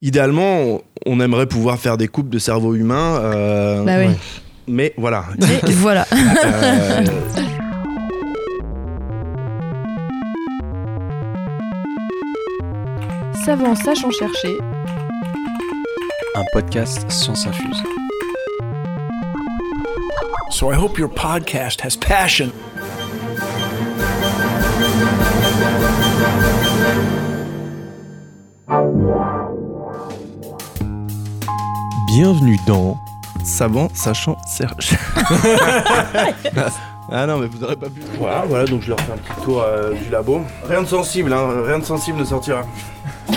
Idéalement, on- aimerait pouvoir faire des coupes de cerveau humain. euh, Bah oui. Mais voilà. Mais voilà. Euh, Savant sachant chercher. Un podcast Science Infuse. So I hope your podcast has passion. Bienvenue dans savant, sachant, cherche. ah non, mais vous n'aurez pas pu. Voilà, voilà, donc je leur fais un petit tour euh, du labo. Rien de sensible, hein, rien de sensible ne sortira.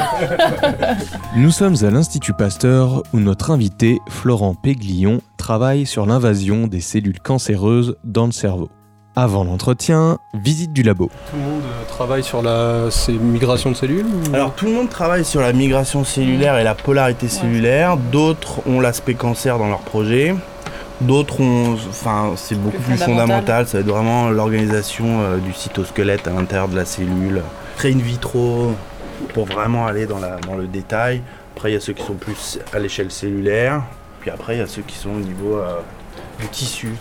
Nous sommes à l'Institut Pasteur où notre invité, Florent Péglion, travaille sur l'invasion des cellules cancéreuses dans le cerveau. Avant l'entretien, visite du labo. Tout le monde euh, travaille sur la ces migrations de cellules ou- Alors tout le monde travaille sur la migration cellulaire et la polarité cellulaire. D'autres ont l'aspect cancer dans leur projet. D'autres ont, enfin, c'est beaucoup plus, fondamental. fondamental. Ça va être vraiment l'organisation euh, du cytosquelette à l'intérieur de la cellule, très in vitro, pour vraiment aller dans, la, dans le détail. Après, il y a ceux qui sont plus à l'échelle cellulaire. Puis après, il y a ceux qui sont au niveau euh, du tissu.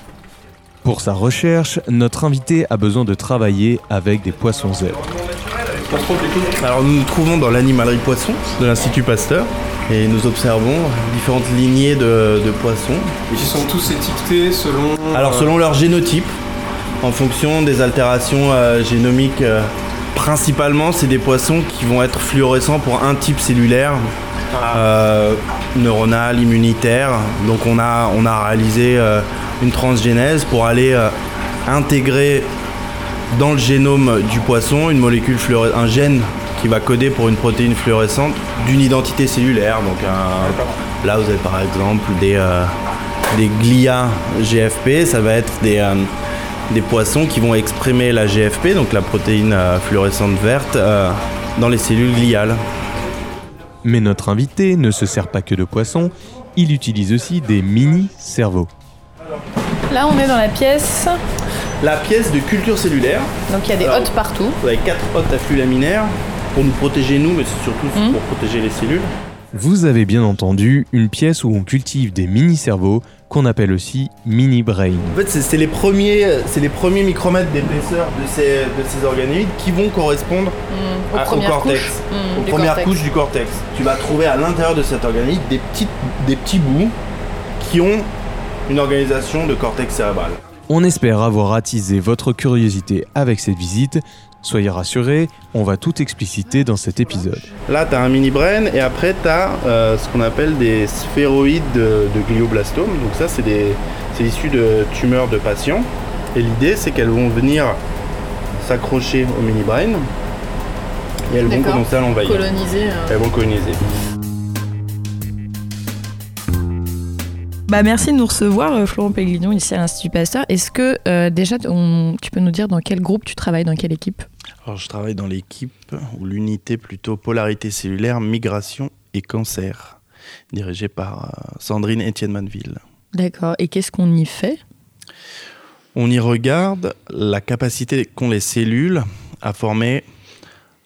Pour sa recherche, notre invité a besoin de travailler avec des poissons zèbres. Alors nous nous trouvons dans l'animalerie poisson de l'Institut Pasteur et nous observons différentes lignées de, de poissons. Ils sont tous étiquetés selon. Alors euh, selon leur génotype, en fonction des altérations euh, génomiques, euh, principalement c'est des poissons qui vont être fluorescents pour un type cellulaire, euh, neuronal, immunitaire. Donc on a, on a réalisé euh, une transgénèse pour aller euh, intégrer dans le génome du poisson une molécule un gène qui va coder pour une protéine fluorescente d'une identité cellulaire. Donc là vous avez par exemple des, euh, des glia GFP, ça va être des, euh, des poissons qui vont exprimer la GFP, donc la protéine euh, fluorescente verte, dans les cellules gliales. Mais notre invité ne se sert pas que de poissons, il utilise aussi des mini-cerveaux. Là, on est dans la pièce. La pièce de culture cellulaire, Donc il y a des Alors- hôtes partout. vous avez quatre hôtes à flux laminaires pour nous protéger nous, mais c'est surtout Mhm. pour protéger les cellules. Vous avez bien entendu une pièce où on cultive des mini-cerveaux qu'on appelle aussi mini-brain. En fait, c'est les premiers, c'est les premiers micromètres d'épaisseur de ces, de ces organoïdes qui vont correspondre Mmh, aux à- au premières cortex, couches. Mmh, aux du premières cortex. couches du cortex. Tu vas trouver à l'intérieur de cet organoïde des, petites, des petits bouts qui ont une organisation de cortex cérébral. On espère avoir attisé votre curiosité avec cette visite. Soyez rassurés, on va tout expliciter dans cet épisode. Là, tu as un mini brain et après, tu as ce qu'on appelle des sphéroïdes de, de glioblastome. Donc, ça, c'est des- c'est issu de tumeurs de patients. Et l'idée, c'est qu'elles vont venir s'accrocher au mini brain et elles vont commencer à l'envahir. Colonisé. euh. Elles vont coloniser. Bah, merci de nous recevoir, euh, Florent Pégrignon, ici à l'Institut Pasteur. Est-ce que euh, déjà, on- tu peux nous dire dans quel groupe tu travailles, dans quelle équipe? Alors, je travaille dans l'équipe ou l'unité plutôt polarité cellulaire, migration et cancer, dirigée par euh, Sandrine Etienne Manville. D'accord. Et qu'est-ce qu'on y fait? On y regarde la capacité qu'ont les cellules à former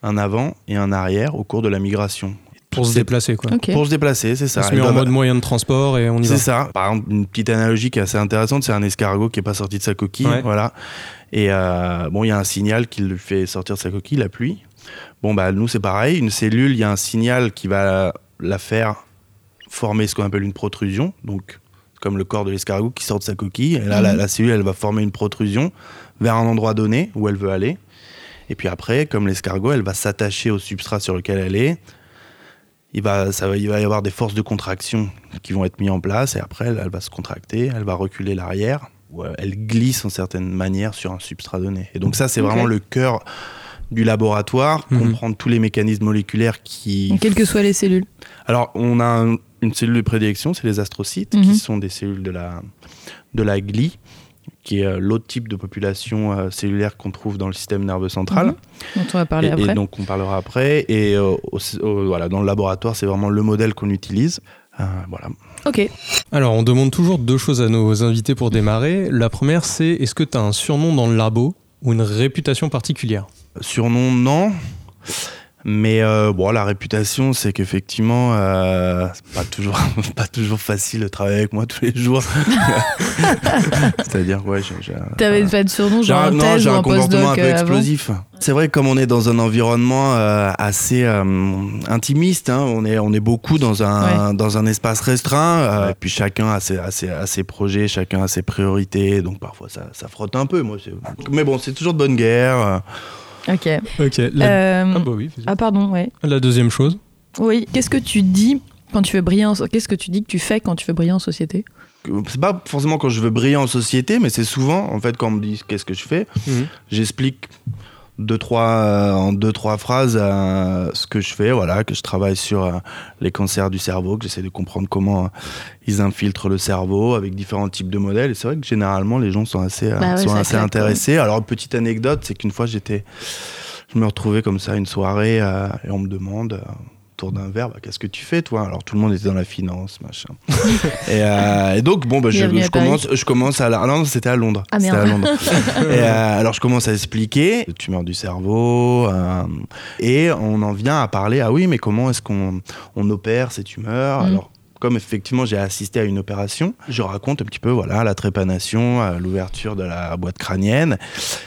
un avant et un arrière au cours de la migration. Pour se déplacer quoi. Pour se déplacer, c'est ça. Ça se met en mode moyen de transport et on y va. C'est ça. Par exemple, une petite analogie qui est assez intéressante, c'est un escargot qui est pas sorti de sa coquille, Ouais. voilà. Et euh, bon, il y a un signal qui le fait sortir de sa coquille, la pluie. Bon, bah nous c'est pareil. Une cellule, il y a un signal qui va la faire former ce qu'on appelle une protrusion, donc comme le corps de l'escargot qui sort de sa coquille. Et là, la, Mhm. la cellule, elle va former une protrusion vers un endroit donné où elle veut aller. Et puis après, comme l'escargot, elle va s'attacher au substrat sur lequel elle est. Il va, ça va, il va y avoir des forces de contraction qui vont être mises en place et après elle, elle va se contracter, elle va reculer l'arrière ou euh, elle glisse en certaine manière sur un substrat donné. Et donc ça c'est vraiment le cœur du laboratoire, Mhm. comprendre tous les mécanismes moléculaires qui... Quelles que soient les cellules. Alors on a un- une cellule de prédilection, c'est les astrocytes Mhm. qui sont des cellules de la, de la glie qui est euh, l'autre type de population euh, cellulaire qu'on trouve dans le système nerveux central. Mhm. Dont on va parler Et, et après. donc on parlera après. Et euh, au- au- voilà, dans le laboratoire, c'est vraiment le modèle qu'on utilise. Euh, voilà. Ok. Alors on demande toujours deux choses à nos invités pour démarrer. La première c'est est-ce que tu as un surnom dans le labo ou une réputation particulière? Surnom, non. Mais euh, bon, la réputation, c'est qu'effectivement, euh, c'est pas toujours, pas toujours facile de travailler avec moi tous les jours. C'est-à-dire, ouais, j'ai. j'ai- T'avais pas de surnom, j'ai genre un, non, j'ai un un comportement un peu euh, explosif. C'est vrai que comme on est dans un environnement euh, assez euh, intimiste, hein, on, est, on est beaucoup dans un, dans un espace restreint, euh, et puis chacun a ses, a ses- a ses projets, chacun a ses priorités, donc parfois ça, ça frotte un peu. Moi, c'est- mais bon, c'est toujours de bonne guerre. Ok. Ok. La... Euh, Ah bah oui. ah pardon, ouais. La deuxième chose. Oui. Qu'est-ce que tu dis quand tu veux briller en... Qu'est-ce que tu dis que tu fais quand tu veux briller en société? C'est pas forcément quand je veux briller en société, mais c'est souvent, en fait, quand on me dit qu'est-ce que je fais, Mhm. j'explique deux, trois, euh, en deux, trois phrases euh, ce que je fais, voilà, que je travaille sur euh, les cancers du cerveau, que j'essaie de comprendre comment ils infiltrent le cerveau avec différents types de modèles. Et c'est vrai que généralement, les gens sont assez, Bah sont assez intéressés. Alors, une petite anecdote, c'est qu'une fois, j'étais, je me retrouvais comme ça une soirée et on me demande. Autour d'un verre, bah, qu'est-ce que tu fais toi? Alors tout le monde était dans la finance, machin. et, euh, et donc bon, bah, je, commence, je commence à, la- ah non, c'était à Londres. Ah, C'était merde. à Londres. Et, euh, alors je commence à expliquer, tumeur du cerveau, euh, et on en vient à parler, ah oui, mais comment est-ce qu'on on opère ces tumeurs? Mm. Alors comme effectivement j'ai assisté à une opération, je raconte un petit peu voilà la trépanation, euh, l'ouverture de la boîte crânienne.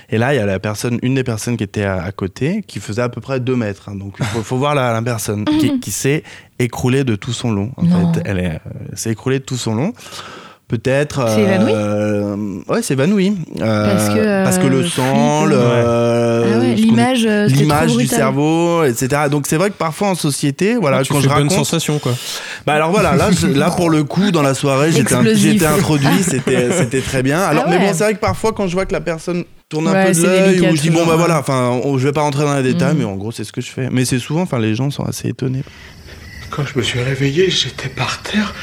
Et là il y a la personne, une des personnes qui était à, à côté, qui faisait à peu près 2 mètres. hein. donc il faut, faut voir la, la personne qui, qui s'est écroulée de tout son long. En Non. fait, elle euh, s'est écroulée de tout son long. Peut-être. C'est évanoui euh, Ouais, c'est évanoui. Euh, Parce que, euh, parce que le sang, le, euh, Ah ouais, l'image, euh, l'image du cerveau, etc. Donc c'est vrai que parfois en société, voilà, tu quand fais je bonne raconte, sensation quoi. bah alors voilà, là, je- là pour le coup, dans la soirée, j'étais introduit, c'était c'était très bien. Alors, Ah mais ouais. bon, c'est vrai que parfois, quand je vois que la personne tourne un Ouais, peu de l'œil, ou je dis bon bah voilà, enfin, on- je vais pas rentrer dans les détails, Mhm. mais en gros, c'est ce que je fais. Mais c'est souvent, enfin, les gens sont assez étonnés. Quand je me suis réveillé, j'étais par terre.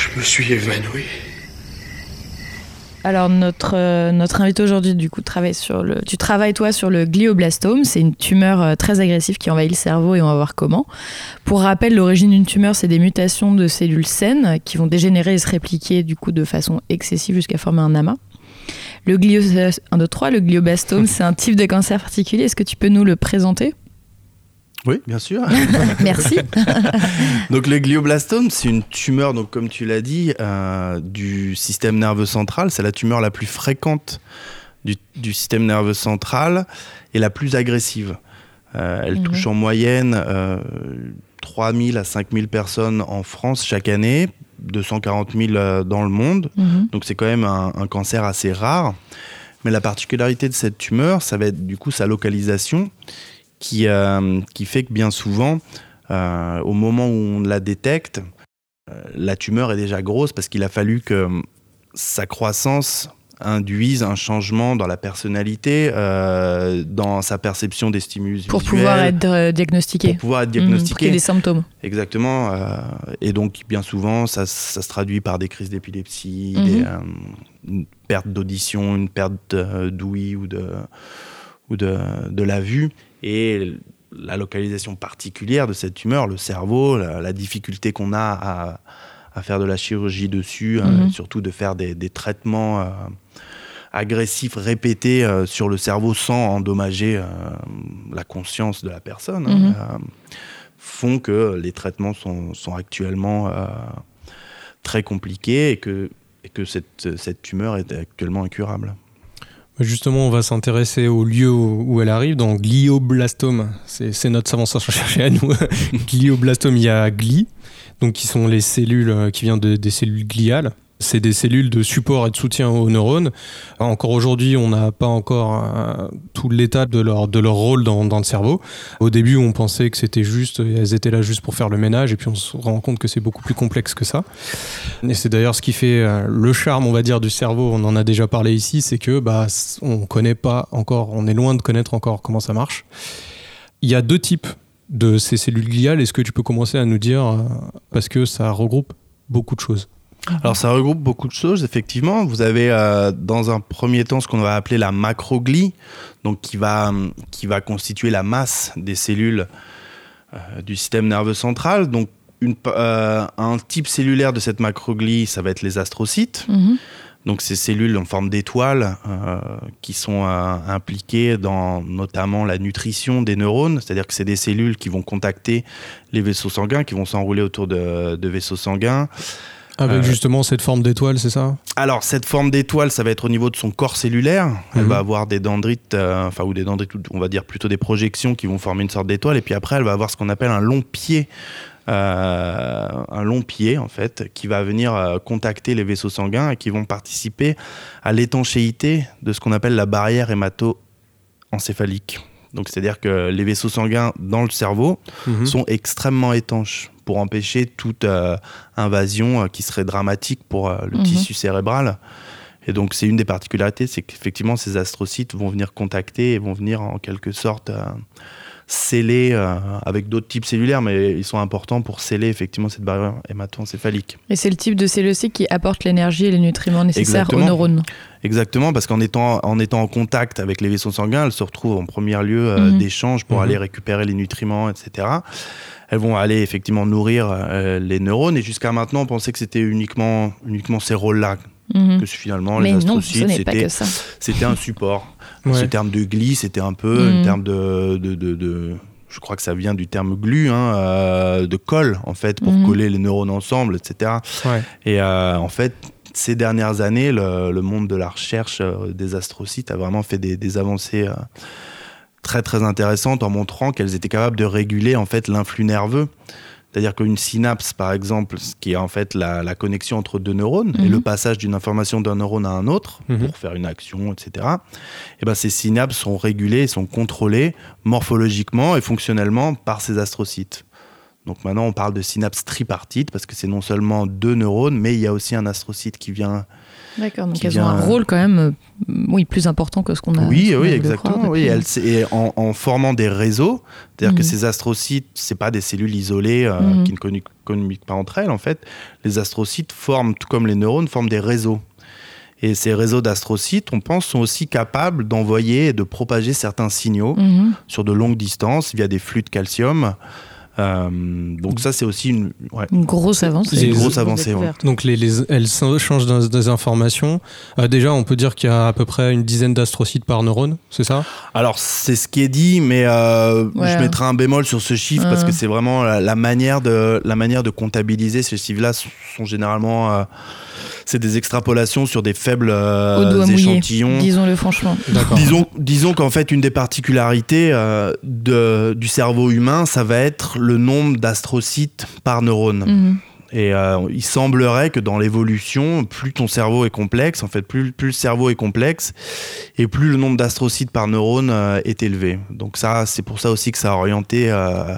Je me suis évanoui. Alors notre euh, notre invité aujourd'hui du coup travaille sur le tu travailles toi sur le glioblastome, c'est une tumeur euh, très agressive qui envahit le cerveau et on va voir comment. Pour rappel, l'origine d'une tumeur, c'est des mutations de cellules saines qui vont dégénérer et se répliquer du coup de façon excessive jusqu'à former un amas. Le glio 1 2 3, le glioblastome, c'est un type de cancer particulier, est-ce que tu peux nous le présenter? Oui, bien sûr. Merci. donc le glioblastome, c'est une tumeur, donc comme tu l'as dit, euh, du système nerveux central. C'est la tumeur la plus fréquente du, du système nerveux central et la plus agressive. Euh, elle Mhm. touche en moyenne euh, 3000 à 5000 personnes en France chaque année, 240 000 euh, dans le monde. Mhm. Donc c'est quand même un, un cancer assez rare. Mais la particularité de cette tumeur, ça va être du coup sa localisation, qui, euh, qui fait que bien souvent, euh, au moment où on la détecte, euh, la tumeur est déjà grosse parce qu'il a fallu que sa croissance induise un changement dans la personnalité, euh, dans sa perception des stimulus Pour visuels, pouvoir être euh, diagnostiqué. pour pouvoir être Mhm, diagnostiqué. des symptômes. Exactement. euh, et donc, bien souvent, ça, ça se traduit par des crises d'épilepsie, Mhm. une perte d'audition, une perte d'ouïe ou, de, ou de, de la vue. Et la localisation particulière de cette tumeur, le cerveau, la, la difficulté qu'on a à, à faire de la chirurgie dessus, euh, Mhm. surtout de faire des, des traitements euh, agressifs répétés euh, sur le cerveau sans endommager euh, la conscience de la personne. hein, Mhm. font que les traitements sont, sont actuellement très compliqués et que, et que cette, cette tumeur est actuellement incurable. Justement, on va s'intéresser au lieu où elle arrive, dans glioblastome. C'est notre savant chercher à nous. glioblastome, il y a gli, donc qui sont les cellules euh, qui viennent de- des cellules gliales. C'est des cellules de support et de soutien aux neurones. Encore aujourd'hui, on n'a pas encore euh, tout l'état de leur, de leur rôle dans, le cerveau. Au début, on pensait que c'était juste, elles étaient là juste pour faire le ménage, et puis on se rend compte que c'est beaucoup plus complexe que ça. Et c'est d'ailleurs ce qui fait euh, le charme, on va dire, du cerveau. On en a déjà parlé ici, c'est que bah, on connaît pas encore, on est loin de connaître encore comment ça marche. Il y a deux types de ces cellules gliales. Est-ce que tu peux commencer à nous dire, euh, parce que ça regroupe beaucoup de choses? Alors ça regroupe beaucoup de choses, effectivement. Vous avez euh, dans un premier temps ce qu'on va appeler la macroglie, donc qui va, qui va constituer la masse des cellules euh, du système nerveux central. Donc une, euh, un type cellulaire de cette macroglie, ça va être les astrocytes. Mhm. Donc ces cellules en forme d'étoile euh, qui sont impliquées dans notamment la nutrition des neurones, c'est-à-dire que c'est des cellules qui vont contacter les vaisseaux sanguins, qui vont s'enrouler autour de, de vaisseaux sanguins. Avec Euh, justement cette forme d'étoile, c'est ça? Alors cette forme d'étoile, ça va être au niveau de son corps cellulaire. Elle Mhm. va avoir des dendrites, euh, enfin ou des dendrites, on va dire plutôt des projections qui vont former une sorte d'étoile. Et puis après, elle va avoir ce qu'on appelle un long pied, euh, un long pied en fait, qui va venir euh, contacter les vaisseaux sanguins et qui vont participer à l'étanchéité de ce qu'on appelle la barrière hémato-encéphalique. Donc c'est-à-dire que les vaisseaux sanguins dans le cerveau Mhm. sont extrêmement étanches pour empêcher toute euh, invasion euh, qui serait dramatique pour euh, le Mhm. tissu cérébral. Et donc c'est une des particularités, c'est qu'effectivement ces astrocytes vont venir contacter et vont venir en quelque sorte euh, sceller euh, avec d'autres types cellulaires, mais ils sont importants pour sceller effectivement cette barrière hémato-encéphalique. Et c'est le type de cellules aussi qui apporte l'énergie et les nutriments nécessaires Exactement. aux neurones. Exactement, parce qu'en étant, en étant en contact avec les vaisseaux sanguins, elles se retrouvent en premier lieu euh, Mhm. d'échange pour Mhm. aller récupérer les nutriments, etc. Elles vont aller effectivement nourrir euh, les neurones. Et jusqu'à maintenant, on pensait que c'était uniquement, uniquement ces rôles-là. Mhm. Que finalement, Mais les astrocytes, c'était un support. Ouais. Ce terme de gli, c'était un peu un terme de, de, de- de- Je crois que ça vient du terme glu, hein, euh, de colle, en fait, pour coller les neurones ensemble, etc. Ouais. Et euh, en fait, ces dernières années, le, le monde de la recherche euh, des astrocytes a vraiment fait des, des avancées euh, très très intéressantes en montrant qu'elles étaient capables de réguler en fait l'influx nerveux. C'est-à-dire qu'une synapse, par exemple, ce qui est en fait la, la connexion entre deux neurones et Mhm. le passage d'une information d'un neurone à un autre Mhm. pour faire une action, etc. Et ben ces synapses sont régulées, sont contrôlées morphologiquement et fonctionnellement par ces astrocytes. Donc maintenant, on parle de synapses tripartites parce que c'est non seulement deux neurones, mais il y a aussi un astrocyte qui vient. D'accord, donc qui elles ont un vient- rôle quand même euh, oui, plus important que ce qu'on a. oui, ce oui, exactement. croire Oui, depuis- elles- et en, en formant des réseaux, c'est-à-dire que Mhm. ces astrocytes, c'est pas des cellules isolées euh, Mhm. qui ne communiquent, communiquent pas entre elles. En fait, les astrocytes forment, tout comme les neurones, forment des réseaux. Et ces réseaux d'astrocytes, on pense, sont aussi capables d'envoyer et de propager certains signaux Mhm. sur de longues distances via des flux de calcium. Euh, donc ça, c'est aussi une, ouais, Une grosse avancée. Une grosse avancée, ouais. Donc les, les- elles s'échangent des, des informations. Euh, déjà, on peut dire qu'il y a à peu près une dizaine d'astrocytes par neurone, c'est ça? Alors c'est ce qui est dit, mais euh, Ouais. je mettrai un bémol sur ce chiffre parce que c'est vraiment la, la manière de la manière de comptabiliser ces chiffres-là sont sont généralement euh, c'est des extrapolations sur des faibles euh, échantillons. disons-le franchement. Disons, disons qu'en fait, une des particularités euh, de, du cerveau humain, ça va être le nombre d'astrocytes par neurone. Mhm. Et euh, il semblerait que dans l'évolution, plus ton cerveau est complexe, en fait, plus, plus le cerveau est complexe, et plus le nombre d'astrocytes par neurone euh, est élevé. Donc ça, c'est pour ça aussi que ça a orienté euh,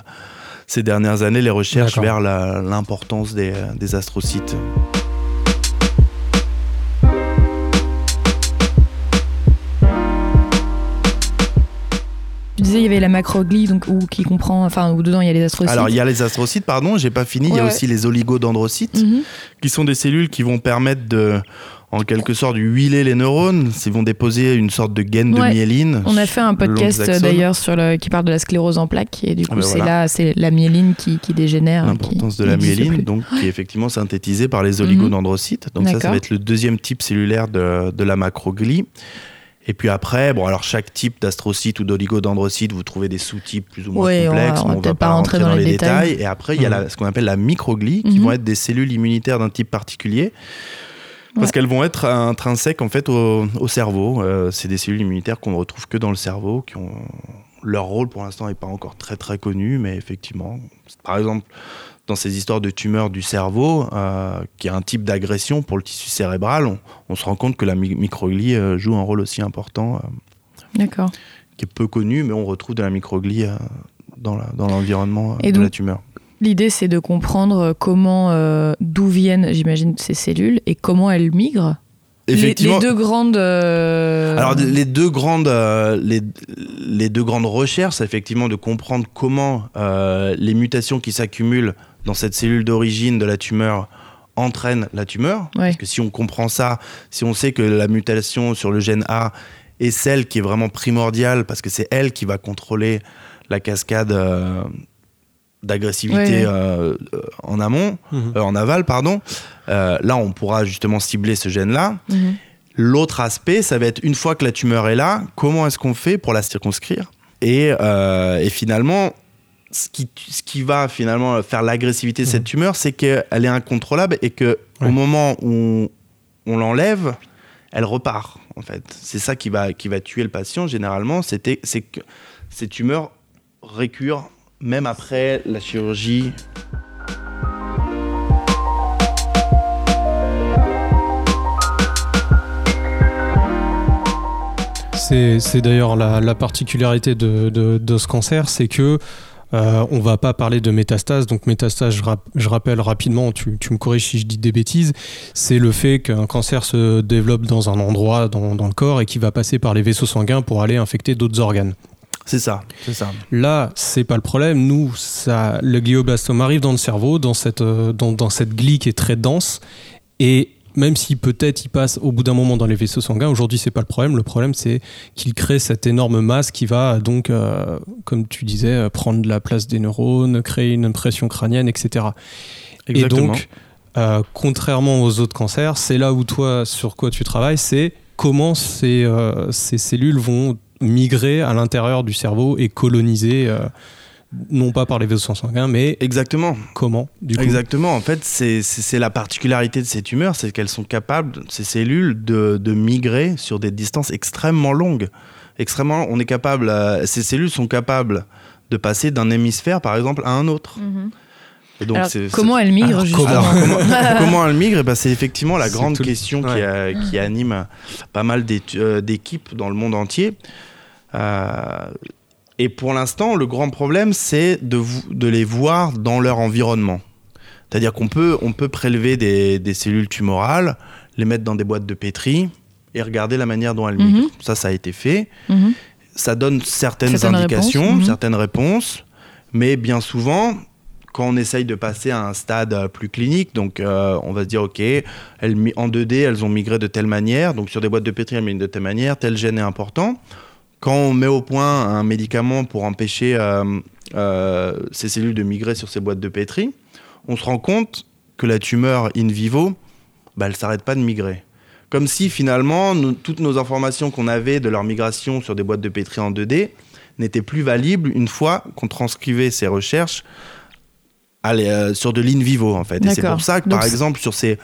ces dernières années les recherches vers l'importance des, des astrocytes. Tu disais il y avait la macroglie donc où qui comprend enfin où dedans il y a les astrocytes. Alors il y a les astrocytes, pardon, j'ai pas fini. il y a Ouais, aussi les oligodendrocytes. Mhm. qui sont des cellules qui vont permettre de, en quelque sorte, huiler les neurones. Ils vont déposer une sorte de gaine Ouais. de myéline. On a fait un podcast d'ailleurs sur le qui parle de la sclérose en plaques et du coup Ah ben c'est voilà. là c'est la myéline qui, qui dégénère. L'importance de la myéline, donc qui est effectivement synthétisée par les oligodendrocytes. Donc ça, ça va être le deuxième type cellulaire de, de la macroglie. Et puis après, bon, alors chaque type d'astrocyte ou d'oligodendrocyte, vous trouvez des sous-types plus ou moins Ouais, on va- complexes. on va mais peut-être pas rentrer dans les détails. Et après, il y a la- ce qu'on appelle la microglie, qui Mhm. vont être des cellules immunitaires d'un type particulier. Parce Ouais. qu'elles vont être intrinsèques en fait au, au cerveau. Euh, c'est des cellules immunitaires qu'on ne retrouve que dans le cerveau, qui ont leur rôle pour l'instant n'est pas encore très très connu, mais effectivement, par exemple, dans ces histoires de tumeurs du cerveau, euh, qui est un type d'agression pour le tissu cérébral, on, on se rend compte que la mi- microglie euh, joue un rôle aussi important, euh, D'accord. qui est peu connu, mais on retrouve de la microglie dans l'environnement de donc- la tumeur. L'idée c'est de comprendre comment euh, d'où viennent j'imagine ces cellules et comment elles migrent. Les, les Effectivement, deux grandes. euh, Alors les deux grandes, euh, les, les deux grandes recherches, c'est effectivement de comprendre comment euh, les mutations qui s'accumulent dans cette cellule d'origine de la tumeur entraînent la tumeur. Ouais. Parce que si on comprend ça, si on sait que la mutation sur le gène A est celle qui est vraiment primordiale, parce que c'est elle qui va contrôler la cascade euh, d'agressivité Ouais. euh, en amont, Mhm. euh, en aval, pardon. Euh, là, on pourra justement cibler ce gène-là. Mhm. L'autre aspect, ça va être une fois que la tumeur est là, comment est-ce qu'on fait pour la circonscrire? Et, euh, et finalement, ce qui, ce qui va finalement faire l'agressivité de cette tumeur, c'est qu'elle est incontrôlable et que Ouais. au moment où on l'enlève, elle repart. En fait, c'est ça qui va qui va tuer le patient généralement. C'était c'est que ces tumeurs récurent même après la chirurgie C'est c'est d'ailleurs la, la particularité de, de- de ce cancer, c'est que euh, on va pas parler de métastase. Donc métastase, je, rap- je rappelle rapidement, tu, tu me corriges si je dis des bêtises, c'est le fait qu'un cancer se développe dans un endroit dans, dans le corps et qui va passer par les vaisseaux sanguins pour aller infecter d'autres organes. C'est ça, c'est ça. Là, c'est pas le problème. Nous, ça, le glioblastome arrive dans le cerveau, dans cette, euh, dans, dans cette glie qui est très dense. Et même si peut-être il passe au bout d'un moment dans les vaisseaux sanguins, aujourd'hui, c'est pas le problème. Le problème, c'est qu'il crée cette énorme masse qui va donc, euh, comme tu disais, euh, prendre la place des neurones, créer une impression crânienne, etc. Et donc, euh, contrairement aux autres cancers, c'est là où toi, sur quoi tu travailles, c'est comment ces, euh, ces cellules vont migrer à l'intérieur du cerveau et coloniser, non pas par les vaisseaux sanguins, mais exactement. comment du coup Exactement. En fait, c'est- la particularité de ces tumeurs, c'est qu'elles sont capables, ces cellules, de, de migrer sur des distances extrêmement longues. Extrêmement, on est capable, euh, ces cellules sont capables de passer d'un hémisphère, par exemple, à un autre. Mhm. Et donc, Alors, comment elle migre Alors, justement Alors, comment, comment elle migre Eh ben, C'est effectivement la grande tout question qui, a- qui anime pas mal euh, d'équipes dans le monde entier. Euh, et pour l'instant, le grand problème, c'est de, les voir dans leur environnement. C'est-à-dire qu'on peut, on peut prélever des, des cellules tumorales, les mettre dans des boîtes de pétri et regarder la manière dont elles Mhm. migrent. Ça, ça a été fait. Mhm. Ça donne certaines, Certaines indications, réponses, mhm. certaines réponses, mais bien souvent, quand on essaye de passer à un stade euh, plus clinique, donc euh, on va se dire, OK, elles, en 2D, elles ont migré de telle manière, donc sur des boîtes de pétri, elles migrent de telle manière, tel gène est important. Quand on met au point un médicament pour empêcher euh, euh, ces cellules de migrer sur ces boîtes de pétri, on se rend compte que la tumeur in vivo, bah, elle ne s'arrête pas de migrer. Comme si finalement, nous- toutes nos informations qu'on avait de leur migration sur des boîtes de pétri en 2D n'étaient plus valibles une fois qu'on transcrivait ces recherches allez, euh, sur de l'in vivo en fait. Et c'est pour ça que Donc par exemple sur ces,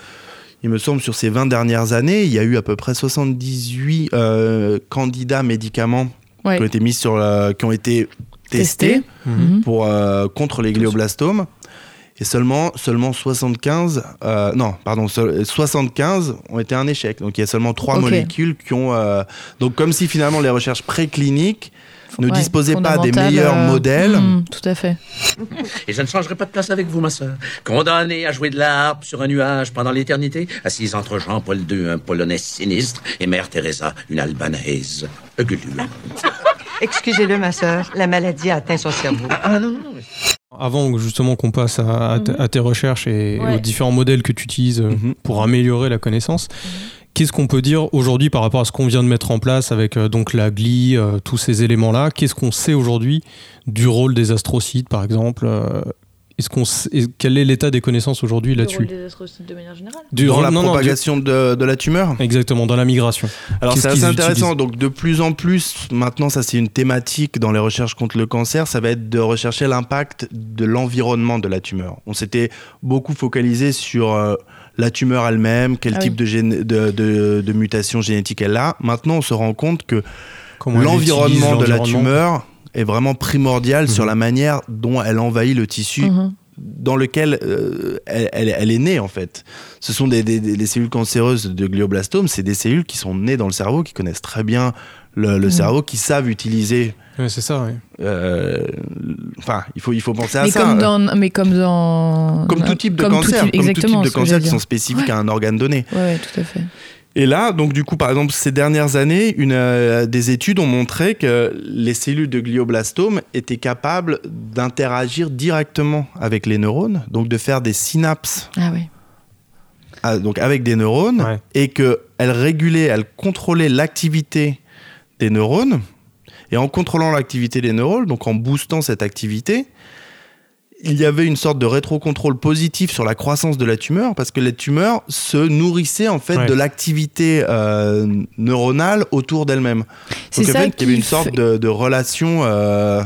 il me semble sur ces 20 dernières années, il y a eu à peu près 78 euh, candidats médicaments Ouais. qui ont été mis sur, la- qui ont été testés Testé. Mhm. pour, euh, contre les glioblastomes. Et seulement, seulement 75, euh, non, pardon, seul- 75 ont été un échec. Donc il y a seulement trois molécules qui ont. euh, donc comme si finalement les recherches précliniques ne Ouais, disposaient pas des meilleurs euh, modèles. mhm, tout à fait. Et je ne changerai pas de place avec vous, ma sœur. Condamnée à jouer de l'harpe sur un nuage pendant l'éternité, assise entre Jean-Paul II, un Polonais sinistre, et Mère Teresa, une Albanaise. Excusez-le, ma sœur, la maladie a atteint son cerveau. Ah non, non, non. Avant justement qu'on passe à, à t- Mhm. à tes recherches et Ouais. aux différents modèles que tu utilises euh, Mhm. pour améliorer la connaissance, qu'est-ce qu'on peut dire aujourd'hui par rapport à ce qu'on vient de mettre en place avec euh, donc la glie, euh, tous ces éléments-là? Qu'est-ce qu'on sait aujourd'hui du rôle des astrocytes, par exemple euh, Est-ce qu'on quel est l'état des connaissances aujourd'hui là-dessus? des astrocytes de manière générale Du Dans la non, non, du- propagation de, de la tumeur? Exactement, dans la migration. Alors Qu'est-ce c'est assez intéressant. Donc de plus en plus, maintenant ça c'est une thématique dans les recherches contre le cancer, ça va être de rechercher l'impact de l'environnement de la tumeur. On s'était beaucoup focalisé sur euh, la tumeur elle-même, quel Ah type oui. de, gén- de, de- de mutation génétique elle a. Maintenant on se rend compte que l'environnement de la tumeur est vraiment primordial sur Mhm. la manière dont elle envahit le tissu Mhm. dans lequel euh, elle, elle- elle est née en fait. Ce sont des, des- des- les cellules cancéreuses de glioblastome, c'est des cellules qui sont nées dans le cerveau, qui connaissent très bien le, le Mhm. cerveau, qui savent utiliser. Ouais, c'est ça, ouais. euh, Enfin, il faut il faut penser à ça. dans, mais comme dans, Comme tout type de comme tout cancer, type- comme tout type de cancer qui sont spécifiques à un organe donné. Ouais, ouais, tout à fait. Et là, donc du coup, par exemple, ces dernières années, une, euh, des études ont montré que les cellules de glioblastome étaient capables d'interagir directement avec les neurones, donc de faire des synapses Ah oui. donc avec des neurones, Ouais. et qu'elles régulaient, elles contrôlaient l'activité des neurones. Et en contrôlant l'activité des neurones, donc en boostant cette activité, il y avait une sorte de rétrocontrôle positif sur la croissance de la tumeur parce que les tumeurs se nourrissaient en fait Ouais. de l'activité euh, neuronale autour d'elles-mêmes. C'est ça avait- il y avait une sorte fait- de, de relation. euh,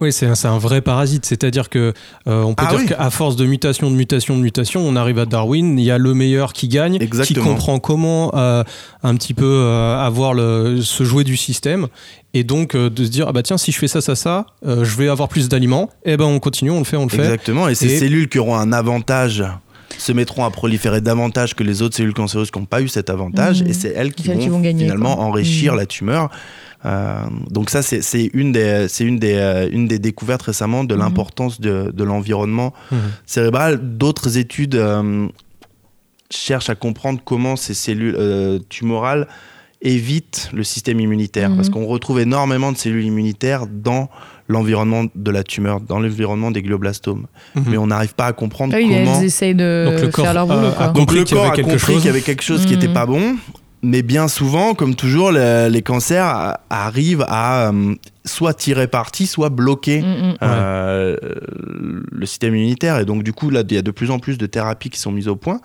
Oui, c'est un, vrai parasite. C'est-à-dire que euh, on peut Ah dire oui. qu'à force de mutation, de mutation, de mutation, on arrive à Darwin. Il y a le meilleur qui gagne, qui comprend comment euh, un petit peu euh, avoir le, se jouer du système, et donc euh, de se dire ah bah tiens si je fais ça ça ça, euh, je vais avoir plus d'aliments. Et ben on continue, on le fait, on le fait. Exactement. Et ces Et- cellules qui auront un avantage se mettront à proliférer davantage que les autres cellules cancéreuses qui n'ont pas eu cet avantage. Mhm. Et c'est elles qui vont, qui vont gagner, finalement quoi. enrichir Mhm. la tumeur. Euh, donc ça, c'est c'est une des, c'est une des, euh, une des découvertes récemment de Mhm. l'importance de, de l'environnement Mhm. cérébral. D'autres études euh, cherchent à comprendre comment ces cellules euh, tumorales évitent le système immunitaire. Mhm. Parce qu'on retrouve énormément de cellules immunitaires dans l'environnement de la tumeur, dans l'environnement des glioblastomes. Mhm. Mais on n'arrive pas à comprendre Ah oui, comment... elles essayent de Donc le corps, faire leur boulot. euh, quoi. a Donc compris le qu'il y corps avait a quelque compris chose. qu'il y avait quelque chose qui Mhm. n'était pas bon, mais bien souvent, comme toujours, le- les cancers arrivent à euh, soit tirer parti, soit bloquer Mm, mm. euh, le système immunitaire. Et donc, du coup, là, il y a de plus en plus de thérapies qui sont mises au point,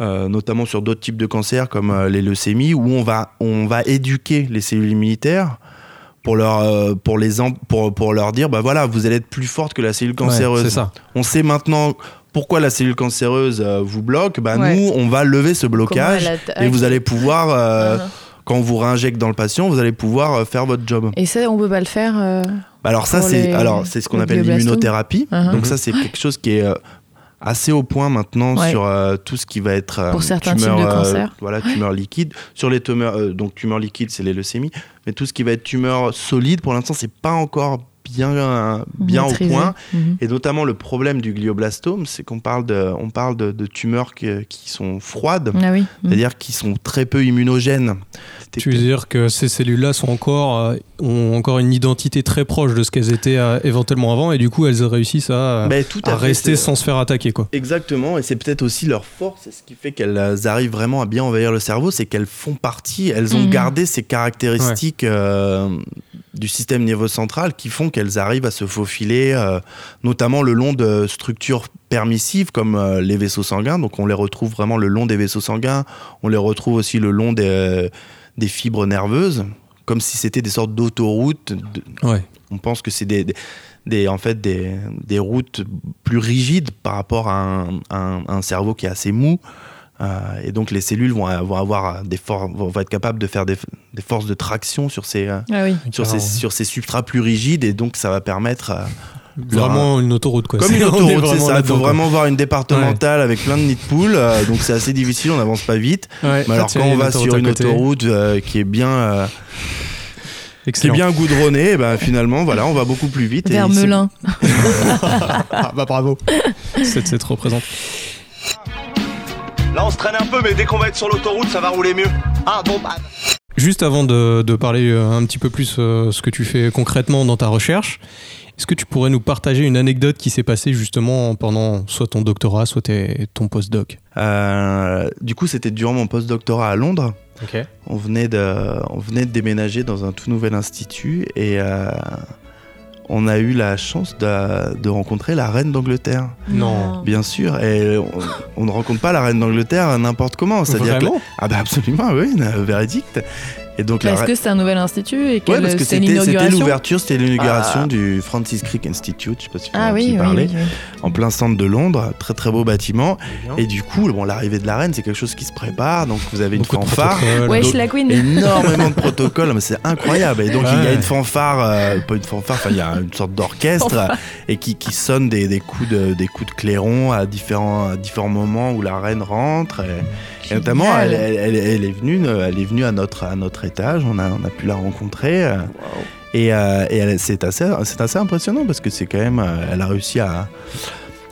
euh, notamment sur d'autres types de cancers comme euh, les leucémies, où on va, on va éduquer les cellules immunitaires. Pour leur, euh, pour, les pour, pour leur dire, bah voilà, vous allez être plus forte que la cellule Ouais, cancéreuse. c'est ça. On sait maintenant pourquoi la cellule cancéreuse euh, vous bloque. Bah, Ouais. Nous, on va lever ce blocage et vous allez pouvoir, euh, Uh-huh. quand on vous réinjecte dans le patient, vous allez pouvoir euh, faire votre job. Et ça, on peut pas le faire. euh, Bah Alors ça, c'est alors c'est ce qu'on appelle l'immunothérapie. Uh-huh. Donc ça, c'est quelque chose qui est assez au point maintenant Ouais. sur euh, tout ce qui va être euh, Pour certains tumeur, types de cancers. voilà, tumeur liquide. Sur les tumeurs, donc tumeurs liquides, c'est les leucémies. Mais tout ce qui va être tumeur solide, pour l'instant, c'est pas encore bien bien maîtrisé. au point. Mhm. Et notamment le problème du glioblastome, c'est qu'on parle de on parle de, de tumeurs qui, qui sont froides, Ah oui. Mhm. c'est-à-dire qui sont très peu immunogènes. Tu veux dire que ces cellules-là sont encore, euh, ont encore une identité très proche de ce qu'elles étaient euh, éventuellement avant, et du coup elles réussissent à, Mais tout à à fait, rester sans se faire attaquer. Quoi. Exactement, et c'est peut-être aussi leur force, c'est ce qui fait qu'elles arrivent vraiment à bien envahir le cerveau, c'est qu'elles font partie, elles ont Mhm. gardé ces caractéristiques euh, du système nerveux central qui font qu'elles arrivent à se faufiler, euh, notamment le long de structures permissives comme euh, les vaisseaux sanguins. Donc on les retrouve vraiment le long des vaisseaux sanguins, on les retrouve aussi le long des, des fibres nerveuses, comme si c'était des sortes d'autoroutes. de- Ouais. on pense que c'est des, des, des- en fait des, routes plus rigides par rapport à un, un- un cerveau qui est assez mou. Euh, et donc les cellules vont, vont avoir des for- vont être capables de faire des, des forces de traction sur ces, euh, Ah oui. sur, ces, sur ces substrats plus rigides et donc ça va permettre euh, Vraiment une autoroute. Quoi. comme une autoroute c'est ça il faut vraiment voir une départementale avec plein de nids de poules euh, donc c'est assez difficile on n'avance pas vite Ouais. mais alors quand on va sur une autoroute euh, qui est bien euh, qui est bien goudronnée ben, finalement voilà on va beaucoup plus vite et Vers c'est- Melun. Ah, bah bravo. Cette, cette représente. Là, on se traîne un peu, mais dès qu'on va être sur l'autoroute, ça va rouler mieux. Ah bon, bah. Juste avant de, de parler euh, un petit peu plus euh, ce que tu fais concrètement dans ta recherche, est-ce que tu pourrais nous partager une anecdote qui s'est passée justement pendant soit ton doctorat, soit tes- ton postdoc? Euh, du coup, c'était durant mon postdoctorat à Londres. Ok. On venait de, on venait de déménager dans un tout nouvel institut et euh, on a eu la chance de, de rencontrer la reine d'Angleterre. Non. Bien sûr, et on, on ne rencontre pas la reine d'Angleterre n'importe comment. C'est-à-dire ah bah absolument, oui, véridique. Et donc la Est-ce que c'est un nouvel institut et Ouais, parce que c'est c'était l'ouverture, c'était l'inauguration Ah. du Francis Crick Institute, je sais pas si tu Ah oui, parler, oui, oui. en plein centre de Londres, très très beau bâtiment. Et du coup, bon, l'arrivée de la reine, c'est quelque chose qui se prépare, donc vous avez une Beaucoup fanfare. énormément de protocoles, mais c'est incroyable. Et donc il y a une fanfare, euh, pas une fanfare, enfin il y a une sorte d'orchestre euh, et qui, qui sonne des, des coups de des coups de clairon à différents à différents moments où la reine rentre. Et, et notamment, elle, elle- elle- elle est venue, euh, elle est venue à notre à notre étage. On a on a pu la rencontrer. euh, Et, euh, et elle- c'est assez c'est assez impressionnant parce que c'est quand même, elle a réussi à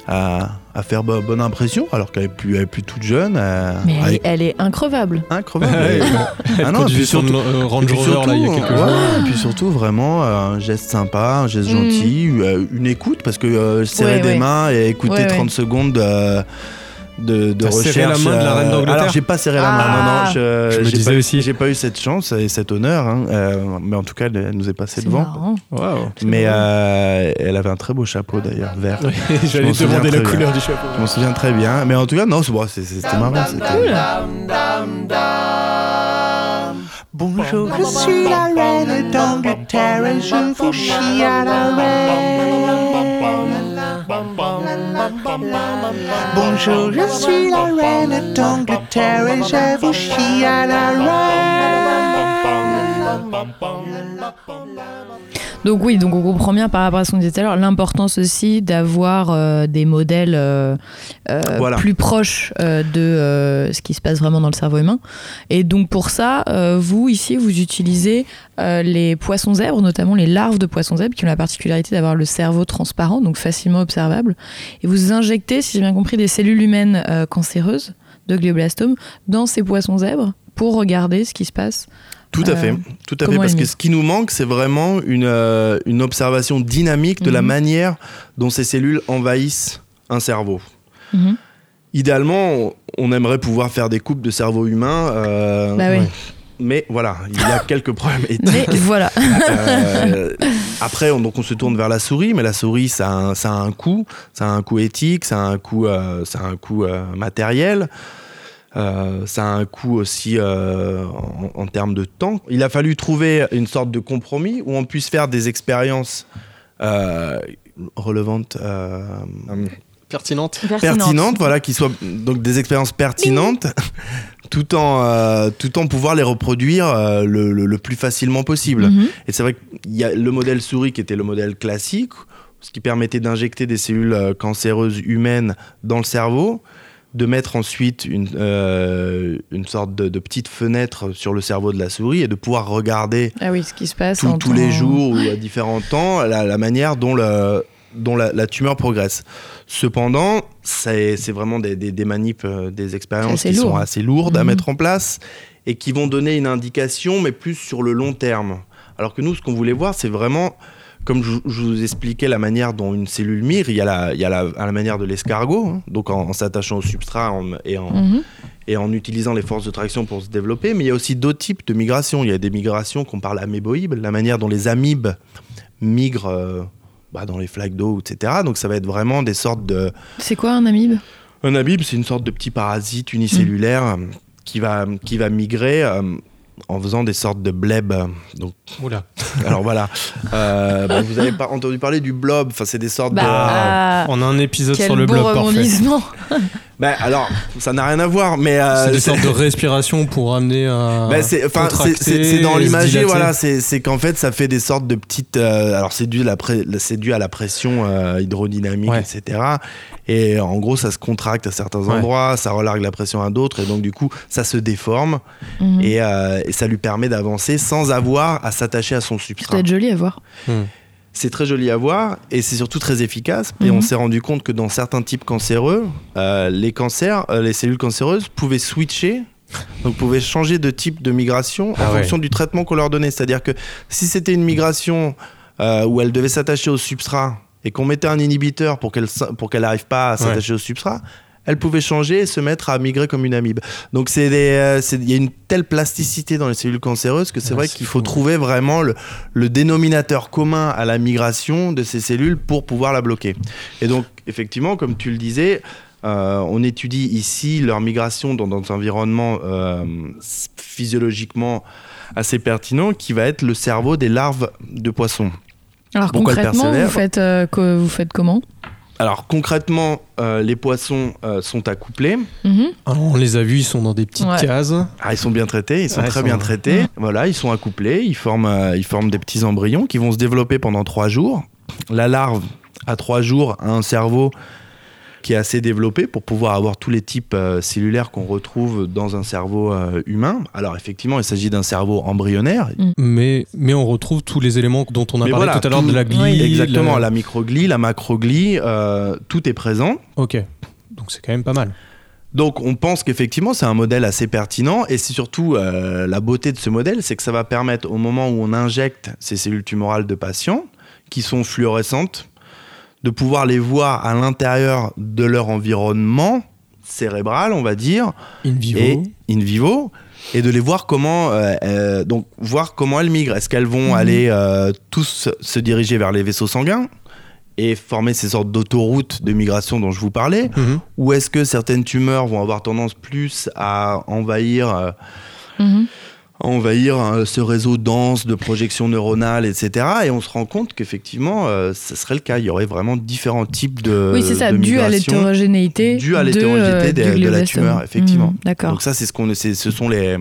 à, à faire bo- bonne impression alors qu'elle est plus elle est plus toute jeune. euh, Mais elle, avec- est- elle est increvable. incroyable. Ouais, Ah Elle non, puis surtout- euh, Range puis Rover là il y a surtout, quelques jours. ouais, et puis surtout, vraiment, un geste sympa, un geste Mhm. gentil, une écoute, parce que serrer Ouais, des ouais. mains et écouter Ouais, ouais. 30 secondes de, de, recherche. serré la main de la reine euh, d'Angleterre Alors j'ai pas serré la main, Ah. non, non. Je, Je me j'ai disais pas, aussi. J'ai pas eu cette chance et cet honneur, hein, euh, mais en tout cas, elle, elle nous est passée C'est devant. Waouh. Mais euh, elle avait un très beau chapeau d'ailleurs, vert. J'allais te souviens demander la bien. couleur du chapeau. Je m'en souviens très bien. Mais en tout cas, non, c'est- bon, c'est- c'était marrant. c'était- Bonjour, je suis la reine d'Angleterre et je vous chie à la reine. Bonjour, je suis la reine d'Angleterre et je vous chie à la reine. Donc oui, donc on comprend bien par rapport à ce qu'on disait tout à l'heure, l'importance aussi d'avoir euh, des modèles euh, euh, Voilà. plus proches de ce qui se passe vraiment dans le cerveau humain. Et donc pour ça, vous ici, vous utilisez les poissons zèbres, notamment les larves de poissons zèbres, qui ont la particularité d'avoir le cerveau transparent, donc facilement observable. Et vous injectez, si j'ai bien compris, des cellules humaines cancéreuses de glioblastome dans ces poissons zèbres pour regarder ce qui se passe Tout à Euh, fait, tout à fait, parce que ce qui nous manque, c'est vraiment une, euh, une observation dynamique de la Mhm. manière dont ces cellules envahissent un cerveau. Mhm. Idéalement, on- aimerait pouvoir faire des coupes de cerveau humain, euh, Bah oui. mais voilà, il y a quelques problèmes éthiques. Mais voilà. Euh, après, on, donc on se tourne vers la souris, mais la souris, ça a un, ça a un coût, ça a un coût éthique, ça a un coût, euh, ça a un coût matériel. Euh, ça a un coût aussi euh, en, en termes de temps. Il a fallu trouver une sorte de compromis où on puisse faire des expériences euh, relevantes, euh, Pertinente. pertinentes, voilà, qui soient donc des expériences pertinentes, tout en euh, tout en pouvoir les reproduire euh, le, le- le plus facilement possible. Mhm. Et c'est vrai qu'il y a le modèle souris qui était le modèle classique, ce qui permettait d'injecter des cellules cancéreuses humaines dans le cerveau, de mettre ensuite une, euh, une sorte de, de petite fenêtre sur le cerveau de la souris et de pouvoir regarder Ah oui, ce qui se passe tous- en tous les jours ou à différents temps la, la manière dont, le, dont la, la tumeur progresse. Cependant, c'est vraiment des, des, des manips, euh, des expériences qui sont assez lourdes à Mhm. mettre en place et qui vont donner une indication, mais plus sur le long terme. Alors que nous, ce qu'on voulait voir, c'est vraiment, comme je, je vous expliquais, la manière dont une cellule mire, il y a la, il y a la, à la manière de l'escargot, hein, donc en, en s'attachant au substrat en- et en, Mhm. et en utilisant les forces de traction pour se développer. Mais il y a aussi d'autres types de migrations. Il y a des migrations qu'on parle améboïdes, la manière dont les amibes migrent euh, bah, dans les flaques d'eau, etc. Donc ça va être vraiment des sortes de... C'est quoi un amibe? Un amibe, c'est une sorte de petit parasite unicellulaire euh, qui, va, qui va migrer euh, en faisant des sortes de blebs. Donc, Oula. alors voilà. Euh, bah, vous n'avez pas entendu parler du blob. Enfin, c'est des sortes de... Bah, On a un épisode quel sur le beau blob parfait. Bah, alors, ça n'a rien à voir, mais... euh, C'est des c'est- sortes de respiration pour amener à. Bah, c'est, enfin, c'est, contracter c'est- c'est dans l'imagerie, voilà, c'est, c'est qu'en fait, ça fait des sortes de petites. euh, alors, c'est dû, à la pré- c'est dû à la pression euh, hydrodynamique, Ouais. etc. Et en gros, ça se contracte à certains Ouais. endroits, ça relargue la pression à d'autres, et donc, du coup, ça se déforme, Mhm. et, euh, et ça lui permet d'avancer sans avoir à s'attacher à son Ça substrat. doit être joli à voir. C'est très joli à voir et c'est surtout très efficace. Et Mhm. on s'est rendu compte que dans certains types cancéreux, euh, les cancers, euh, les cellules cancéreuses pouvaient switcher. Donc pouvaient changer de type de migration en Ah ouais. fonction du traitement qu'on leur donnait. C'est-à-dire que si c'était une migration euh, où elle devait s'attacher au substrat et qu'on mettait un inhibiteur pour qu'elle pour qu'elle n'arrive pas à s'attacher au substrat, elle pouvait changer et se mettre à migrer comme une amibe. Donc c'est euh, il y a une telle plasticité dans les cellules cancéreuses que c'est Ah, vrai qu'il faut fou. trouver vraiment le, le dénominateur commun à la migration de ces cellules pour pouvoir la bloquer. Et donc effectivement, comme tu le disais, euh, on étudie ici leur migration dans, dans un environnement euh, physiologiquement assez pertinent qui va être le cerveau des larves de poissons. Alors Pourquoi concrètement, vous persévèrent faites, euh, que- vous faites comment? Alors concrètement, euh, les poissons euh, sont accouplés. Mhm. Alors, on les a vus, ils sont dans des petites Ouais. cases. Ah, ils sont bien traités, ils sont Ouais, ils très sont- bien traités. Voilà, ils sont accouplés, ils forment, euh, ils forment des petits embryons qui vont se développer pendant trois jours. La larve, à trois jours, a un cerveau qui est assez développé pour pouvoir avoir tous les types euh, cellulaires qu'on retrouve dans un cerveau euh, humain. Alors effectivement, il s'agit d'un cerveau embryonnaire. Mais, mais on retrouve tous les éléments dont on a Mais parlé voilà, tout à l'heure de la glie. Exactement, la- la microglie, la macroglie, euh, tout est présent. Ok. Donc c'est quand même pas mal. Donc on pense qu'effectivement c'est un modèle assez pertinent et c'est surtout euh, la beauté de ce modèle, c'est que ça va permettre au moment où on injecte ces cellules tumorales de patients qui sont fluorescentes, de pouvoir les voir à l'intérieur de leur environnement cérébrales, on va dire, In vivo. et in vivo, et de les voir comment, euh, euh, donc voir comment elles migrent. Est-ce qu'elles vont Mhm. aller euh, tous se diriger vers les vaisseaux sanguins et former ces sortes d'autoroutes de migration dont je vous parlais, Mhm. ou est-ce que certaines tumeurs vont avoir tendance plus à envahir euh, Mhm. Envahir euh, ce réseau dense de projections neuronales, etc. Et on se rend compte qu'effectivement, euh, ce serait le cas. Il y aurait vraiment différents types de oui, c'est ça, dû à l'hétérogénéité. Dû à de, l'hétérogénéité euh, de, la tumeur, effectivement. Mhm, D'accord. Donc ça, c'est ce qu'on, ce sont les,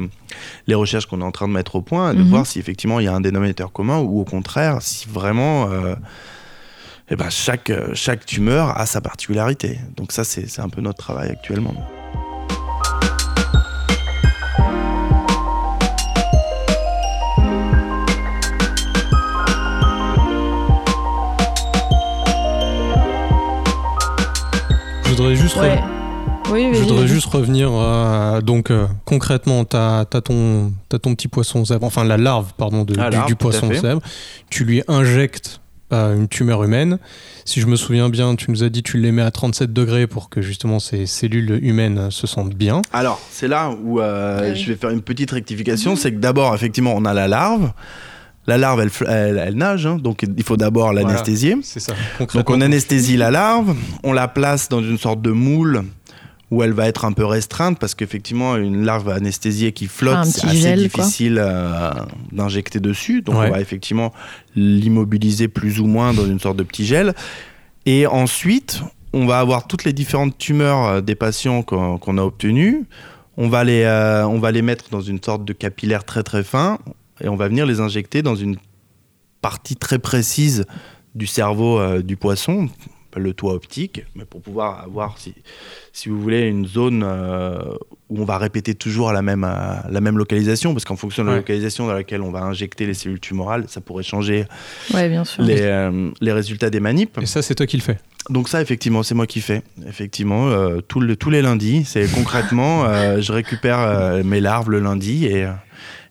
les recherches qu'on est en train de mettre au point, de Mhm. voir si effectivement il y a un dénominateur commun ou au contraire, si vraiment, euh, eh ben, chaque, euh, chaque tumeur a sa particularité. Donc ça, c'est, c'est un peu notre travail actuellement. Voudrais juste, re- Ouais. Oui, je voudrais juste revenir à- donc euh, concrètement, tu as, ton, t'as ton petit poisson zèbre, enfin la larve pardon de- La du, larve, du poisson zèbre. Tu lui injectes euh, une tumeur humaine. Si je me souviens bien, tu nous as dit que tu les mets à 37 degrés pour que justement ces cellules humaines se sentent bien. Alors, c'est là où euh, Ah oui. je vais faire une petite rectification. C'est que d'abord, effectivement, on a la larve. La larve, elle, fl- elle- elle nage, hein, donc il faut d'abord Voilà. l'anesthésier. C'est ça. Donc on anesthésie la larve, on la place dans une sorte de moule où elle va être un peu restreinte parce qu'effectivement une larve anesthésiée qui flotte, Un c'est petit assez gel, difficile euh, d'injecter dessus. Donc Ouais. on va effectivement l'immobiliser plus ou moins dans une sorte de petit gel. Et ensuite, on va avoir toutes les différentes tumeurs euh, des patients qu'on qu'on a obtenues. On va, les, euh, on va les mettre dans une sorte de capillaire très très fin et on va venir les injecter dans une partie très précise du cerveau euh, du poisson, le toit optique, mais pour pouvoir avoir, si, si vous voulez, une zone euh, où on va répéter toujours la même, euh, la même localisation, parce qu'en fonction de la Ouais. localisation dans laquelle on va injecter les cellules tumorales, ça pourrait changer Ouais, bien sûr. les, euh, les résultats des manips. Et ça, c'est toi qui le fais. Donc ça, effectivement, c'est moi qui fais. Effectivement, euh, tout le- tous les lundis, c'est concrètement, euh, je récupère euh, mes larves le lundi et, euh,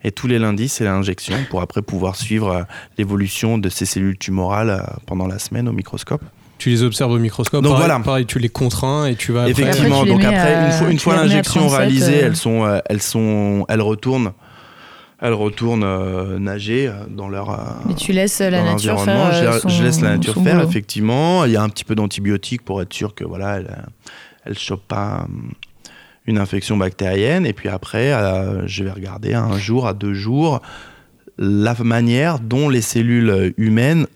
et tous les lundis, c'est l'injection pour après pouvoir suivre euh, l'évolution de ces cellules tumorales euh, pendant la semaine au microscope. Tu les observes au microscope. Donc pareil, voilà. pareil, tu les contrains et tu vas. après- Effectivement, Après, tu les donc après, à- une fois, une l'injection 37, réalisée, euh. elles sont, elles sont, elles retournent, elles retournent euh, nager dans leur. euh, Et tu laisses la nature faire. je, son- je laisse la nature faire, boulot. effectivement. Il y a un petit peu d'antibiotiques pour être sûr que voilà, elle, euh, elle chope pas une infection bactérienne. Et puis après, euh, je vais regarder un jour à deux jours la manière dont les cellules humaines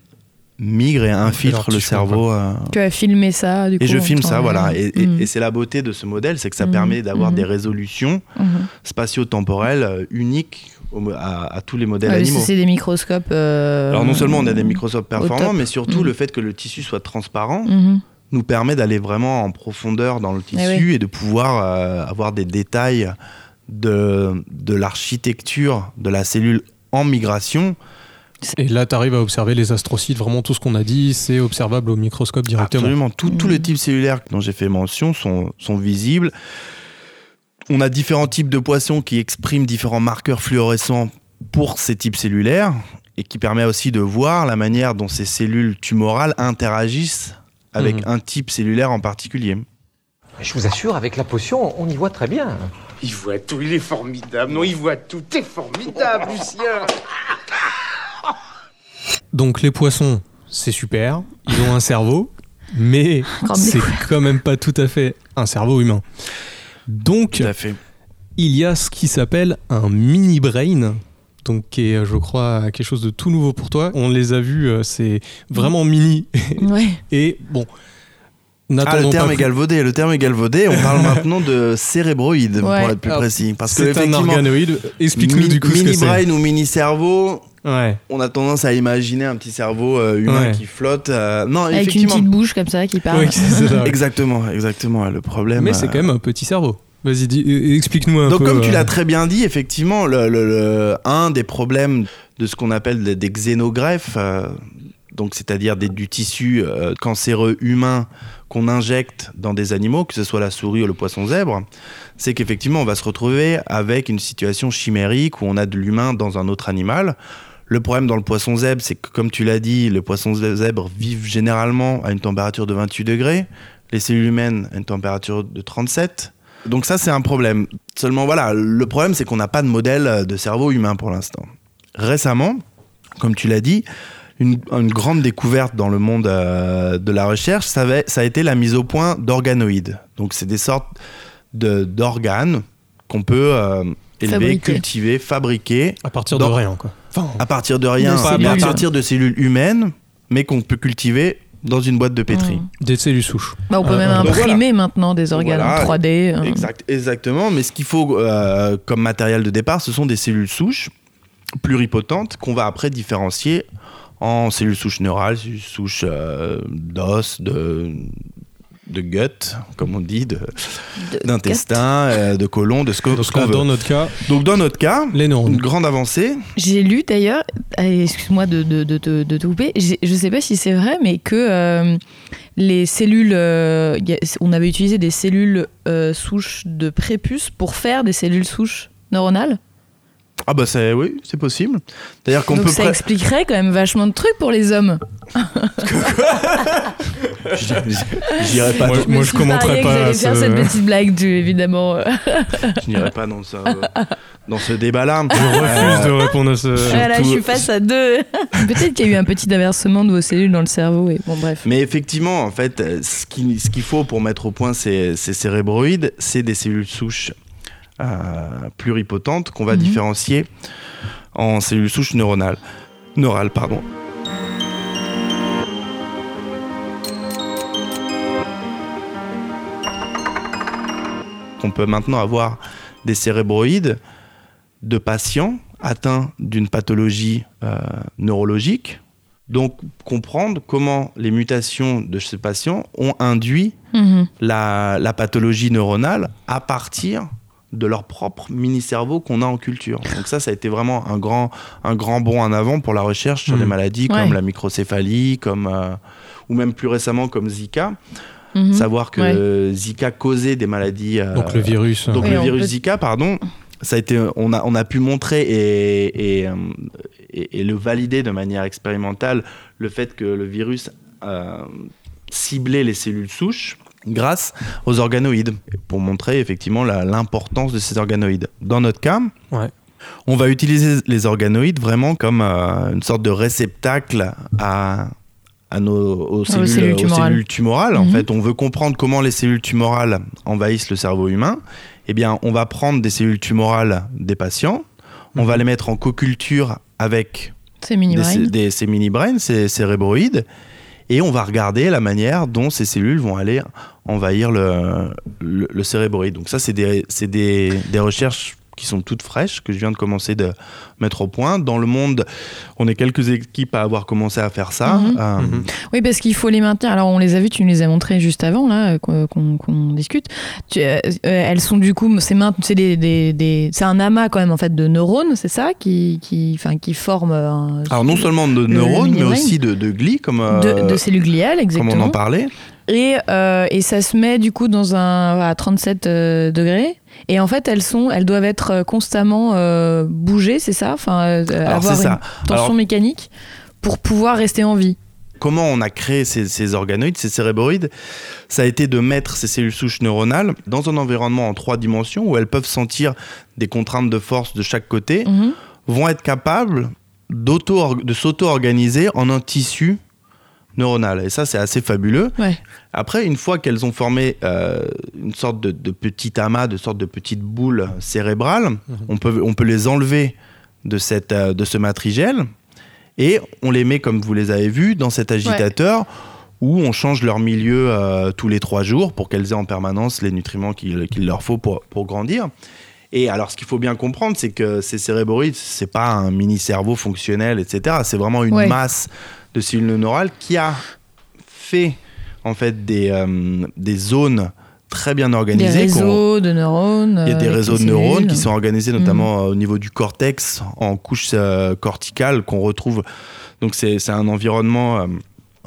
migrent et infiltrent le cerveau. euh, Tu as filmé ça, du coup. et je filme ça, voilà. Et, et- et c'est la beauté de ce modèle, c'est que ça Mhm. permet d'avoir Mhm. des résolutions Mhm. spatio-temporelles euh, uniques à, à tous les modèles Ouais, animaux. c'est des microscopes. euh, Alors non seulement on a des microscopes performants, mais surtout le fait que le tissu soit transparent. Nous permet d'aller vraiment en profondeur dans le tissu Eh oui. et de pouvoir euh, avoir des détails de, de l'architecture de la cellule en migration. Et là, tu arrives à observer les astrocytes. Vraiment, tout ce qu'on a dit, c'est observable au microscope directement. Absolument, Tout- tous Mhm. les types cellulaires dont j'ai fait mention sont, sont visibles. On a différents types de poissons qui expriment différents marqueurs fluorescents pour ces types cellulaires et qui permet aussi de voir la manière dont ces cellules tumorales interagissent avec Mhm. un type cellulaire en particulier. Je vous assure, avec la potion, on y voit très bien. Il voit tout, il est formidable. Non, il voit tout. T'es formidable, Lucien. Donc, les poissons, c'est super. Ils ont un cerveau, mais c'est quand même pas tout à fait un cerveau humain. Donc, Tout à fait. il y a ce qui s'appelle un mini brain. Donc, qui est, je crois, quelque chose de tout nouveau pour toi. On les a vus, euh, c'est vraiment mini. Ouais. Et bon, Ah, le terme est galvaudé. Le terme est galvaudé. On parle maintenant de cérébroïde, Ouais. pour être plus Alors, précis. Parce que C'est un organoïde. Explique-nous du coup ce que mini c'est. brain ou mini cerveau, Ouais. on a tendance à imaginer un petit cerveau euh, humain Ouais. qui flotte. euh, non, Avec une petite bouche comme ça qui parle. Ouais, c'est ça, ouais. Exactement, exactement. Le problème. Mais c'est euh, quand même un petit cerveau. Vas-y, euh, explique-nous un Donc, peu. comme tu euh, l'as très bien dit, effectivement, le, le- le- un des problèmes de ce qu'on appelle des, des xénogreffes, euh, donc c'est-à-dire du tissu euh, cancéreux humain qu'on injecte dans des animaux, que ce soit la souris ou le poisson zèbre, c'est qu'effectivement, on va se retrouver avec une situation chimérique où on a de l'humain dans un autre animal. Le problème dans le poisson zèbre, c'est que, comme tu l'as dit, le poisson zèbre vivent généralement à une température de 28 degrés, les cellules humaines à une température de 37. Donc ça, c'est un problème. Seulement, voilà, le problème, c'est qu'on n'a pas de modèle de cerveau humain pour l'instant. Récemment, comme tu l'as dit, une, une grande découverte dans le monde euh, de la recherche, ça, a été la mise au point d'organoïdes. Donc, c'est des sortes de- d'organes qu'on peut euh, élever, Fabriquer. cultiver, fabriquer. À partir de rien, quoi. Enfin, À partir de rien, à partir de cellules humaines, mais qu'on peut cultiver dans une boîte de pétri. Mm. des cellules souches. Bah, on peut Euh, même donc imprimer maintenant des organes Voilà. en 3D. euh. Exact, exactement, mais ce qu'il faut euh, comme matériel de départ, ce sont des cellules souches pluripotentes qu'on va après différencier en cellules souches neurales, cellules souches euh, d'os, de, de gut, comme on dit, de- d'intestin, euh, de côlon, de ce que- ce qu'on veut. dans notre cas, Donc dans notre cas, les une grande avancée, J'ai lu d'ailleurs, excuse-moi de, de, de, de- de te couper, je sais pas si c'est vrai, mais que euh, les cellules, euh, on avait utilisé des cellules euh, souches de prépuce pour faire des cellules souches neuronales. Ah bah c'est oui, c'est possible. D'ailleurs qu'on peut ça expliquerait quand même vachement de trucs pour les hommes. pas, Moi, moi, je suis commenterai pas j'allais à faire ce- cette petite blague, tu, évidemment. je n'irai pas dans ça, euh, dans ce débat-là. Je refuse de répondre à ce. voilà, je suis face à deux. Peut-être qu'il y a eu un petit inversement de vos cellules dans le cerveau. Et bon, bref. Mais effectivement, en fait, euh, ce qu'il ce qu'il faut pour mettre au point ces, ces cérébroïdes, c'est des cellules souches euh, pluripotentes qu'on va Mhm. différencier en cellules souches neuronales. Neurales, pardon. On peut maintenant avoir des cérébroïdes de patients atteints d'une pathologie euh, neurologique. Donc comprendre comment les mutations de ces patients ont induit Mhm. la, la pathologie neuronale à partir de leur propre mini-cerveau qu'on a en culture. Donc ça, ça a été vraiment un grand, un grand bond en avant pour la recherche sur Mhm. des maladies Ouais. comme la microcéphalie, comme, euh, ou même plus récemment comme Zika. Mhm. Savoir que Ouais. Zika causait des maladies... euh, Donc le virus. donc Oui, le virus peut- Zika, pardon, ça a été, on a, on a pu montrer et, et, euh, et- et le valider de manière expérimentale le fait que le virus euh, ciblait les cellules souches grâce aux organoïdes pour montrer effectivement l'importance de ces organoïdes. Dans notre cas, Ouais. on va utiliser les organoïdes vraiment comme euh, une sorte de réceptacle à à nos aux cellules, cellules aux tumorales. cellules tumorales. En Mhm. fait, on veut comprendre comment les cellules tumorales envahissent le cerveau humain. Eh bien, on va prendre des cellules tumorales des patients, on va les mettre en co-culture avec des- ces mini-brains, ces cérébroïdes, et on va regarder la manière dont ces cellules vont aller envahir le, cérébroïde. Donc ça, c'est des recherches qui sont toutes fraîches, que je viens de commencer de mettre au point. Dans le monde, on est quelques équipes à avoir commencé à faire ça. Mhm. Euh, Mhm. Oui, parce qu'il faut les maintenir. Alors, on les a vus, tu nous les as montrés juste avant, là, euh, qu'on discute. Tu- euh, elles sont du coup, c'est des, des- des- c'est un amas quand même, en fait, de neurones, c'est ça, qui, qui, enfin, qui forment un- Alors non seulement de neurones, mais aussi de, de glis, comme, de, euh, de cellules gliales, comme exactement. on en parlait. Et, euh, et ça se met du coup dans un à 37 euh, degrés. Et en fait, elles sont, elles doivent être euh, constamment euh, bougées, c'est ça? Enfin, euh, avoir c'est une ça. tension Alors- mécanique pour pouvoir rester en vie. Comment on a créé ces, ces organoïdes, ces cérébroïdes Ça a été de mettre ces cellules souches neuronales dans un environnement en trois dimensions où elles peuvent sentir des contraintes de force de chaque côté, Mhm. vont être capables de s'auto-organiser en un tissu neuronal. Et ça, c'est assez fabuleux. Ouais. Après, une fois qu'elles ont formé euh, une sorte de, de petit amas, de sorte de petite boule cérébrale, on, peut, on peut les enlever de, cette, euh, de ce matrigèle et on les met, comme vous les avez vus, dans cet agitateur où on change leur milieu euh, tous les trois jours pour qu'elles aient en permanence les nutriments qu'il qu'il leur faut pour, pour grandir. Et alors, ce qu'il faut bien comprendre, c'est que ces cérébroïdes, c'est pas un mini cerveau fonctionnel, etc. C'est vraiment une Ouais. masse de cellules neurales qui a fait en fait des, euh, des zones très bien Des organisées. qu'on- réseaux de neurones. il y a des euh, réseaux de neurones qui sont organisés notamment euh, au niveau du cortex, en couche euh, corticale qu'on retrouve. Donc c'est c'est un environnement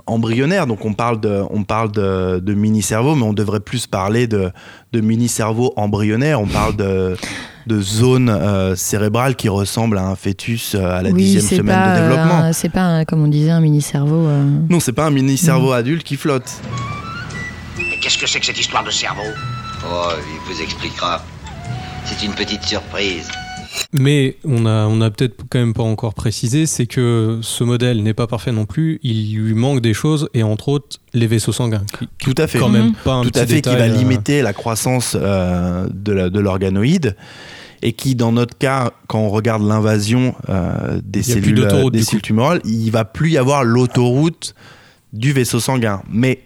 embryonnaire. Donc on parle de, on parle de, de mini-cerveau, mais on devrait plus parler de, de mini-cerveau embryonnaire. On parle de, de zones euh, cérébrales qui ressemblent à un fœtus euh, à la oui, dixième semaine pas, de développement. un- C'est pas, un- comme on disait, un mini cerveau. Non, c'est pas un mini-cerveau adulte qui flotte. Mais qu'est-ce que c'est que cette histoire de cerveau? Oh, il vous expliquera. C'est une petite surprise. Mais on a, on a peut-être quand même pas encore précisé, c'est que ce modèle n'est pas parfait non plus. Il lui manque des choses et entre autres les vaisseaux sanguins. qui- Tout à fait. Quand même pas un Tout petit à fait, qui va euh, limiter la croissance euh, de la- de l'organoïde. Et qui, dans notre cas, quand on regarde l'invasion euh, des cellules, des cellules tumorales, il va plus y avoir l'autoroute du vaisseau sanguin. Mais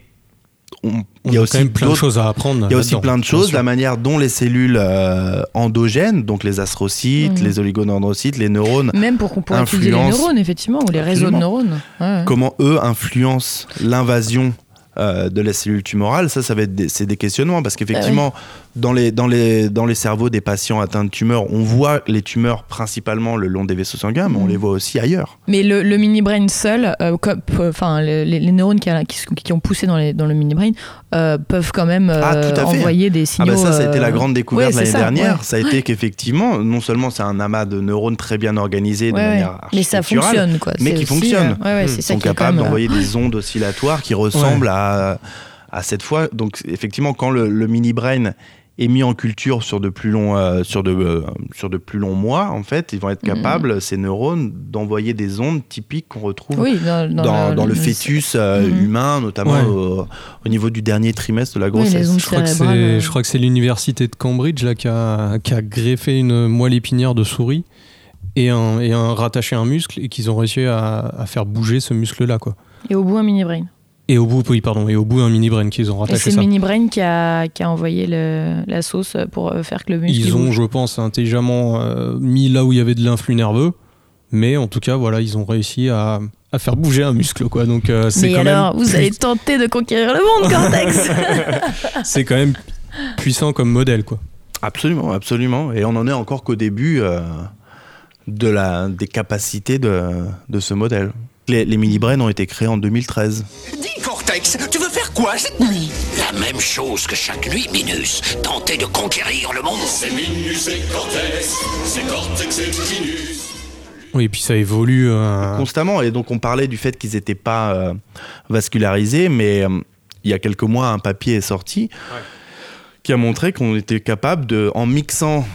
on, On il y a a aussi quand même plein de d'autres- choses à apprendre Il y a aussi plein de choses, la manière dont les cellules euh, endogènes, donc les astrocytes, Mhm. les oligodendrocytes, les neurones, Même pour qu'on pourrait étudier les neurones, effectivement, ou les réseaux de neurones. Ouais, ouais. comment eux influencent l'invasion euh, de la cellule tumorale, ça, ça va être des, c'est des questionnements parce qu'effectivement, dans, les, dans, les, dans les cerveaux des patients atteints de tumeurs, on voit les tumeurs principalement le long des vaisseaux sanguins, mais on Mhm. les voit aussi ailleurs. Mais le, le mini-brain seul, euh, euh, enfin les, les neurones qui, a- qui, ont poussé dans, les, dans le mini-brain euh, peuvent quand même euh, Ah, fait. envoyer des Ah signaux. bah ça, ça a été euh, la grande découverte ouais, l'année ça, dernière. ouais. Ça a été qu'effectivement, non seulement c'est un amas de neurones très bien organisé de Ouais, manière Mais ça fonctionne, quoi. mais qui aussi, fonctionne. euh, ouais, ouais, c'est Ils sont capables d'envoyer euh, des ondes oscillatoires qui ressemblent à, à cette fois. Donc effectivement, quand le, le mini brain est mis en culture sur de plus longs euh, sur de euh, sur de plus longs mois en fait ils vont être Mhm. capables ces neurones d'envoyer des ondes typiques qu'on retrouve Oui, dans- dans dans, le- dans le le- fœtus euh, Mhm. humain notamment Ouais. au, au niveau du dernier trimestre de la grossesse Je crois, que c'est, je crois que c'est l'université de Cambridge là, qui, a, qui a greffé une moelle épinière de souris et, un, et un, rattaché un muscle et qu'ils ont réussi à, à faire bouger ce muscle-là. Quoi. Et au bout, un mini-brain. Et au bout, oui, pardon, et au bout, un mini-brain qu'ils ont rattaché c'est le ça. mini-brain qui a, qui a envoyé le- la sauce pour euh, faire que le muscle. Ils il ont, bouge. je pense, intelligemment euh, mis là où il y avait de l'influx nerveux, mais en tout cas, voilà, ils ont réussi à, à faire bouger un muscle. Quoi. Donc, euh, c'est Mais quand alors, même vous allez tenter de conquérir le monde, Cortex c'est quand même puissant comme modèle. Quoi. Absolument, absolument. Et on en est encore qu'au début euh, de la, des capacités de, de ce modèle. Les, les mini-brains ont été créés en 2013. Dis, Cortex, tu veux faire quoi cette nuit? La même chose que chaque nuit, Minus. Tenter de conquérir le monde. C'est Minus et Cortex, c'est Cortex et Minus. Oui, et puis ça évolue. euh, Constamment. Et donc on parlait du fait qu'ils n'étaient pas euh, vascularisés, mais euh, il y a quelques mois, un papier est sorti qui a montré qu'on était capable de, en mixant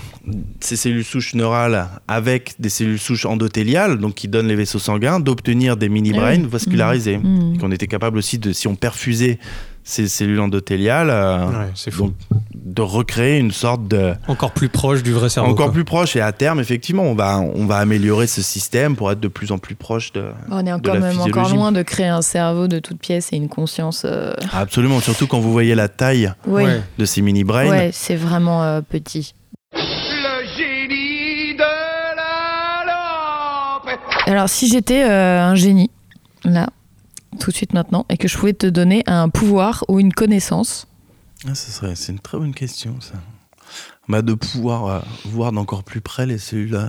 ces cellules souches neurales avec des cellules souches endothéliales, donc qui donnent les vaisseaux sanguins, d'obtenir des mini-brains Ah oui. vascularisés. Mmh. Et qu'on était capable aussi de, si on perfusait ces cellules endothéliales, euh, Ouais, donc, de recréer une sorte de Encore plus proche du vrai cerveau. encore quoi. plus proche. Et à terme, effectivement, on va on va améliorer ce système pour être de plus en plus proche de. On est de encore, la même encore loin de créer un cerveau de toute pièce et une conscience. euh, Absolument, surtout quand vous voyez la taille Oui. De ces mini brains. Ouais, c'est vraiment euh, petit. Alors, si j'étais euh, un génie, là, tout de suite maintenant, et que je pouvais te donner un pouvoir ou une connaissance, Ah, ce serait, c'est une très bonne question, ça. Bah, de pouvoir euh, voir d'encore plus près les cellules euh,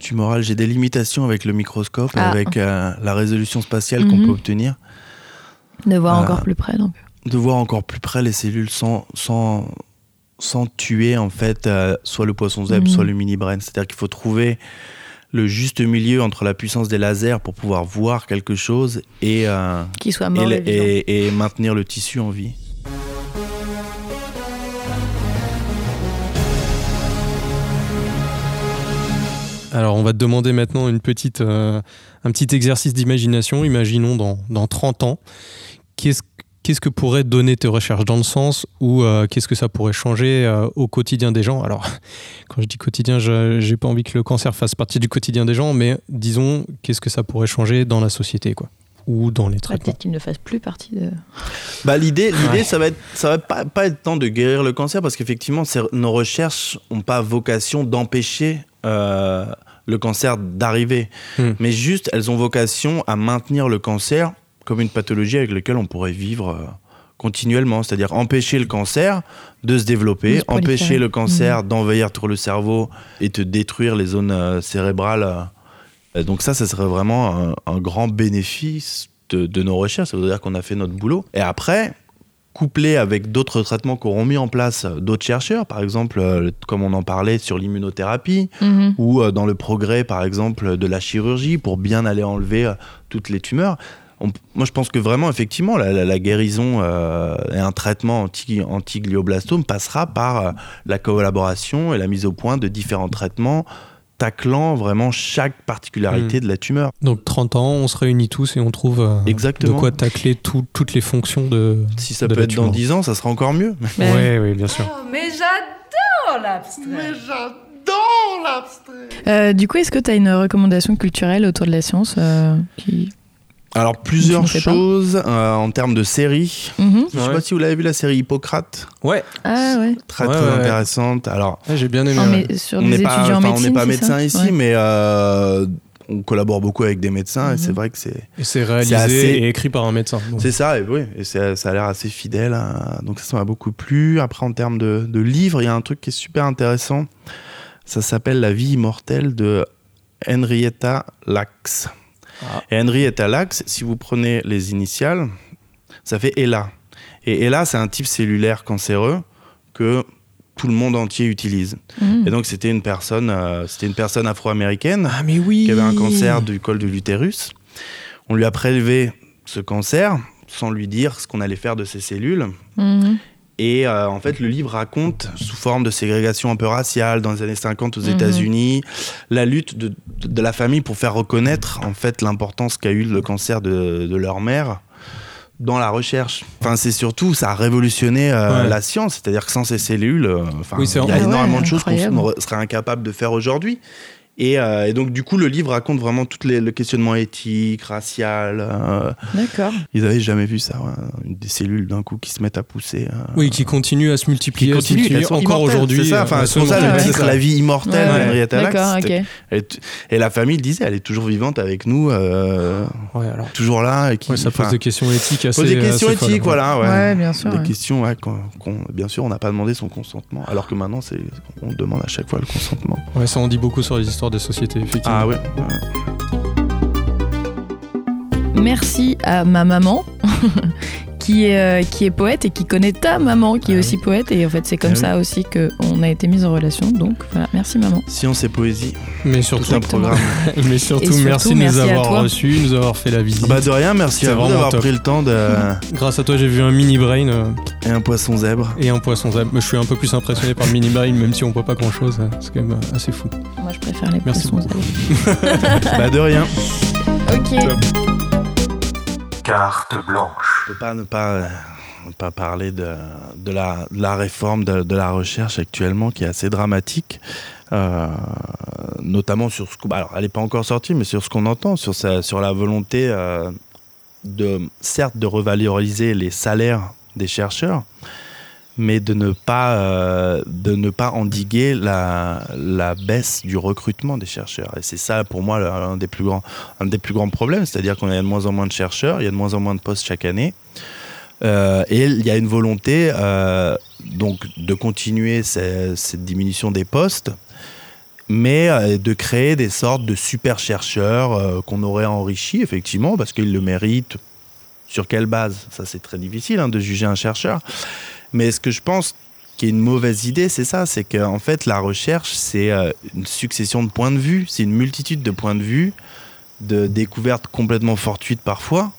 tumorales. J'ai des limitations avec le microscope et Ah. avec euh, la résolution spatiale qu'on Mhm. peut obtenir. de voir Euh, encore plus près. Donc. De voir encore plus près les cellules sans, sans, sans tuer, en fait, euh, soit le poisson zèbre, Mhm. soit le mini brain. C'est-à-dire qu'il faut trouver le juste milieu entre la puissance des lasers pour pouvoir voir quelque chose et, euh, Qu'il soit mort et maintenir le tissu en vie. Alors, on va te demander maintenant une petite, euh, un petit exercice d'imagination. Imaginons dans, dans 30 ans, qu'est-ce qu'est-ce que pourraient donner tes recherches dans le sens où euh, qu'est-ce que ça pourrait changer euh, au quotidien des gens? Alors, quand je dis quotidien, je j'ai pas envie que le cancer fasse partie du quotidien des gens, mais disons, qu'est-ce que ça pourrait changer dans la société, quoi? Ou dans les Ah, traitements Peut-être qu'il ne fasse plus partie de. Bah, l'idée, l'idée Ouais. ça va être, ça va pas, pas être tant de guérir le cancer parce qu'effectivement, nos recherches n'ont pas vocation d'empêcher euh, le cancer d'arriver, Hmm. mais juste elles ont vocation à maintenir le cancer comme une pathologie avec laquelle on pourrait vivre euh, continuellement, c'est-à-dire empêcher le cancer de se développer, empêcher le cancer Mhm. d'envahir tout le cerveau et de détruire les zones euh, cérébrales. Euh, Donc ça, ça serait vraiment un, un grand bénéfice de, de nos recherches. Ça veut dire qu'on a fait notre boulot. Et après, couplé avec d'autres traitements qu'auront mis en place d'autres chercheurs, par exemple, euh, comme on en parlait sur l'immunothérapie, Mhm. ou euh, dans le progrès, par exemple, de la chirurgie, pour bien aller enlever euh, toutes les tumeurs, on- moi, je pense que vraiment, effectivement, la, la- la guérison euh, et un traitement anti, anti-glioblastome passera par euh, la collaboration et la mise au point de différents traitements taclant vraiment chaque particularité Mm. de la tumeur. Donc 30 ans, on se réunit tous et on trouve euh, Exactement. de quoi tacler tout- toutes les fonctions de. Si ça de peut la être dans tumeur. 10 ans, ça sera encore mieux. Ouais, oui, bien sûr. Mais j'adore l'abstrait. Mais j'adore l'abstrait. Euh, du coup, est-ce que tu as une recommandation culturelle autour de la science euh, qui... Alors, plusieurs choses euh, en termes de séries. Mhm. Je sais Ouais. pas si vous l'avez vu, la série Hippocrate. Ouais. Ah ouais. Très, Ouais, très ouais, ouais. intéressante. Alors, Ouais, J'ai bien aimé. Ah, ouais. mais sur on n'est pas, on n'est médecin ici, Ouais. mais euh, on collabore beaucoup avec des médecins et Mhm. c'est vrai que c'est. Et c'est réalisé assez- et écrit par un médecin. donc. C'est ça, et oui, et c'est- ça a l'air assez fidèle. hein. Donc ça, ça m'a beaucoup plu. Après, en termes de, de livres, il y a un truc qui est super intéressant. Ça s'appelle La vie immortelle de Henrietta Lacks. Ah. Et Henrietta Lacks, si vous prenez les initiales, ça fait Ella. Et Ella, c'est un type cellulaire cancéreux que tout le monde entier utilise. Mhm. Et donc c'était une personne, euh, c'était une personne afro-américaine Ah, mais oui qui avait un cancer du col de l'utérus. On lui a prélevé ce cancer sans lui dire ce qu'on allait faire de ses cellules. Mhm. Et euh, en fait, le livre raconte, sous forme de ségrégation un peu raciale, dans les années 50 aux Mhm. États-Unis, la lutte de, de la famille pour faire reconnaître en fait l'importance qu'a eu le cancer de, de leur mère dans la recherche. Enfin, c'est surtout, ça a révolutionné euh, Ouais. la science. C'est-à-dire que sans ces cellules, euh, Oui, il y a Ah ouais, énormément de choses qu'on serait incapable de faire aujourd'hui. Et, euh, et donc, du coup, le livre raconte vraiment tout les, le questionnement éthique, racial. euh, D'accord. ils avaient jamais vu ça, ouais, des cellules d'un coup qui se mettent à pousser. euh, Oui, qui continue à se multiplier, qui à se continue, multiplier elles sont encore aujourd'hui. C'est ça, euh, enfin, c'est pour ça le titre La vie immortelle Ouais, d'Henrietta Lacks. D'accord, c'était- ok. elle est- Et la famille le disait, elle est toujours vivante avec nous, euh, Ouais, alors. toujours là. Et qui, Ouais, ça pose des questions éthiques assez. pose des questions folles, éthiques, voilà. Ouais. Ouais, bien sûr, Des ouais. questions, qu'on- bien sûr, on n'a pas demandé son consentement, alors que maintenant, on demande à chaque fois le consentement. Ouais, ça en dit beaucoup sur les histoires des sociétés, effectivement. Ah ouais. ouais. Merci à ma maman. Qui est, euh, qui est poète et qui connaît ta maman qui est Ah aussi poète et en fait c'est comme Ah oui. ça aussi qu'on a été mis en relation donc voilà merci maman Science et poésie, Mais tout surtout, un programme. mais surtout, merci de nous avoir reçus, nous avoir fait la visite. Bah de rien, merci à vous d'avoir pris le temps de... Grâce à toi, j'ai vu un mini brain euh, et un poisson zèbre. et un poisson zèbre. Mais Je suis un peu plus impressionné par le mini brain, même si on voit pas grand chose. C'est quand même euh, assez fou. moi je préfère les Merci poissons beaucoup. bah de rien. ok Carte blanche. Je peux pas ne pas, euh, ne pas parler de, de, la, de la réforme de, de la recherche actuellement qui est assez dramatique. euh, notamment sur ce bah, alors elle n'est pas encore sortie, mais sur ce qu'on entend, sur, sa, sur la volonté euh, de, certes, de revaloriser les salaires des chercheurs, mais de ne pas, euh, de ne pas endiguer la, la baisse du recrutement des chercheurs. Et c'est ça, pour moi, un des plus grands, un des plus grands problèmes, c'est-à-dire qu'on a de moins en moins de chercheurs, il y a de moins en moins de postes chaque année. Euh, et il y a une volonté euh, donc de continuer ce- cette diminution des postes, mais de créer des sortes de super chercheurs qu'on aurait enrichis effectivement parce qu'ils le méritent. Sur quelle base? Ça c'est très difficile hein, de juger un chercheur. Mais ce que je pense qui est une mauvaise idée, c'est ça, c'est qu'en fait la recherche c'est euh, une succession de points de vue, c'est une multitude de points de vue, de découvertes complètement fortuites parfois.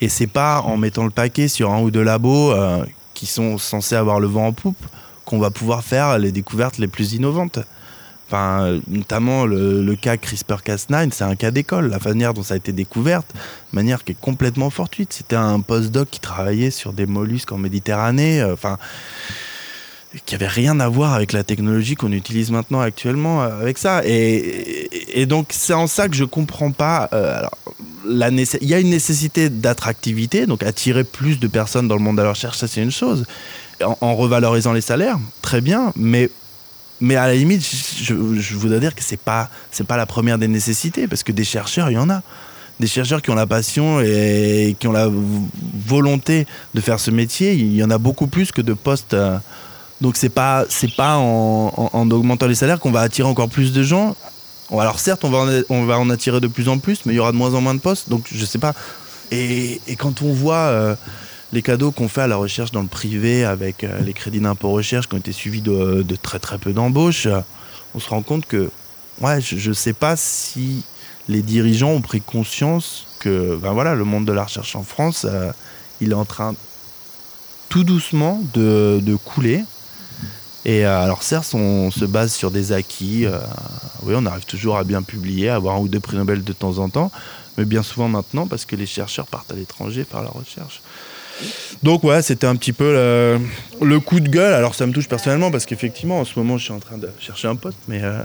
Et c'est pas en mettant le paquet sur un ou deux labos euh, qui sont censés avoir le vent en poupe qu'on va pouvoir faire les découvertes les plus innovantes. Notamment le, cas CRISPR-Cas9, c'est un cas d'école. La manière dont ça a été découverte, manière qui est complètement fortuite. C'était un postdoc qui travaillait sur des mollusques en Méditerranée. euh, Enfin, qui avait rien à voir avec la technologie qu'on utilise maintenant actuellement euh, avec ça. Et, donc c'est en ça que je comprends pas. euh, il y a une nécessité d'attractivité, donc attirer plus de personnes dans le monde de la recherche, ça c'est une chose. En revalorisant les salaires, très bien, mais mais à la limite, je, voudrais dire que c'est pas pas la première des nécessités, parce que des chercheurs, il y en a. Des chercheurs qui ont la passion et qui ont la volonté de faire ce métier, il y en a beaucoup plus que de postes. euh, donc c'est pas c'est pas en, en- en augmentant les salaires qu'on va attirer encore plus de gens. Alors certes, on va, en, on va en attirer de plus en plus, mais il y aura de moins en moins de postes. Donc je sais pas. Et, et quand on voit euh, les cadeaux qu'on fait à la recherche dans le privé avec euh, les crédits d'impôt recherche qui ont été suivis de, très très peu d'embauches, on se rend compte que ouais, je, je sais pas si les dirigeants ont pris conscience que ben voilà, le monde de la recherche en France, euh, il est en train tout doucement de, couler. Et euh, alors certes, on se base sur des acquis. oui, on arrive toujours à bien publier, à avoir un ou deux prix Nobel de temps en temps, mais bien souvent maintenant parce que les chercheurs partent à l'étranger faire leur recherche. Donc ouais, c'était un petit peu le, coup de gueule. Alors ça me touche personnellement parce qu'effectivement, en ce moment, je suis en train de chercher un poste, mais euh,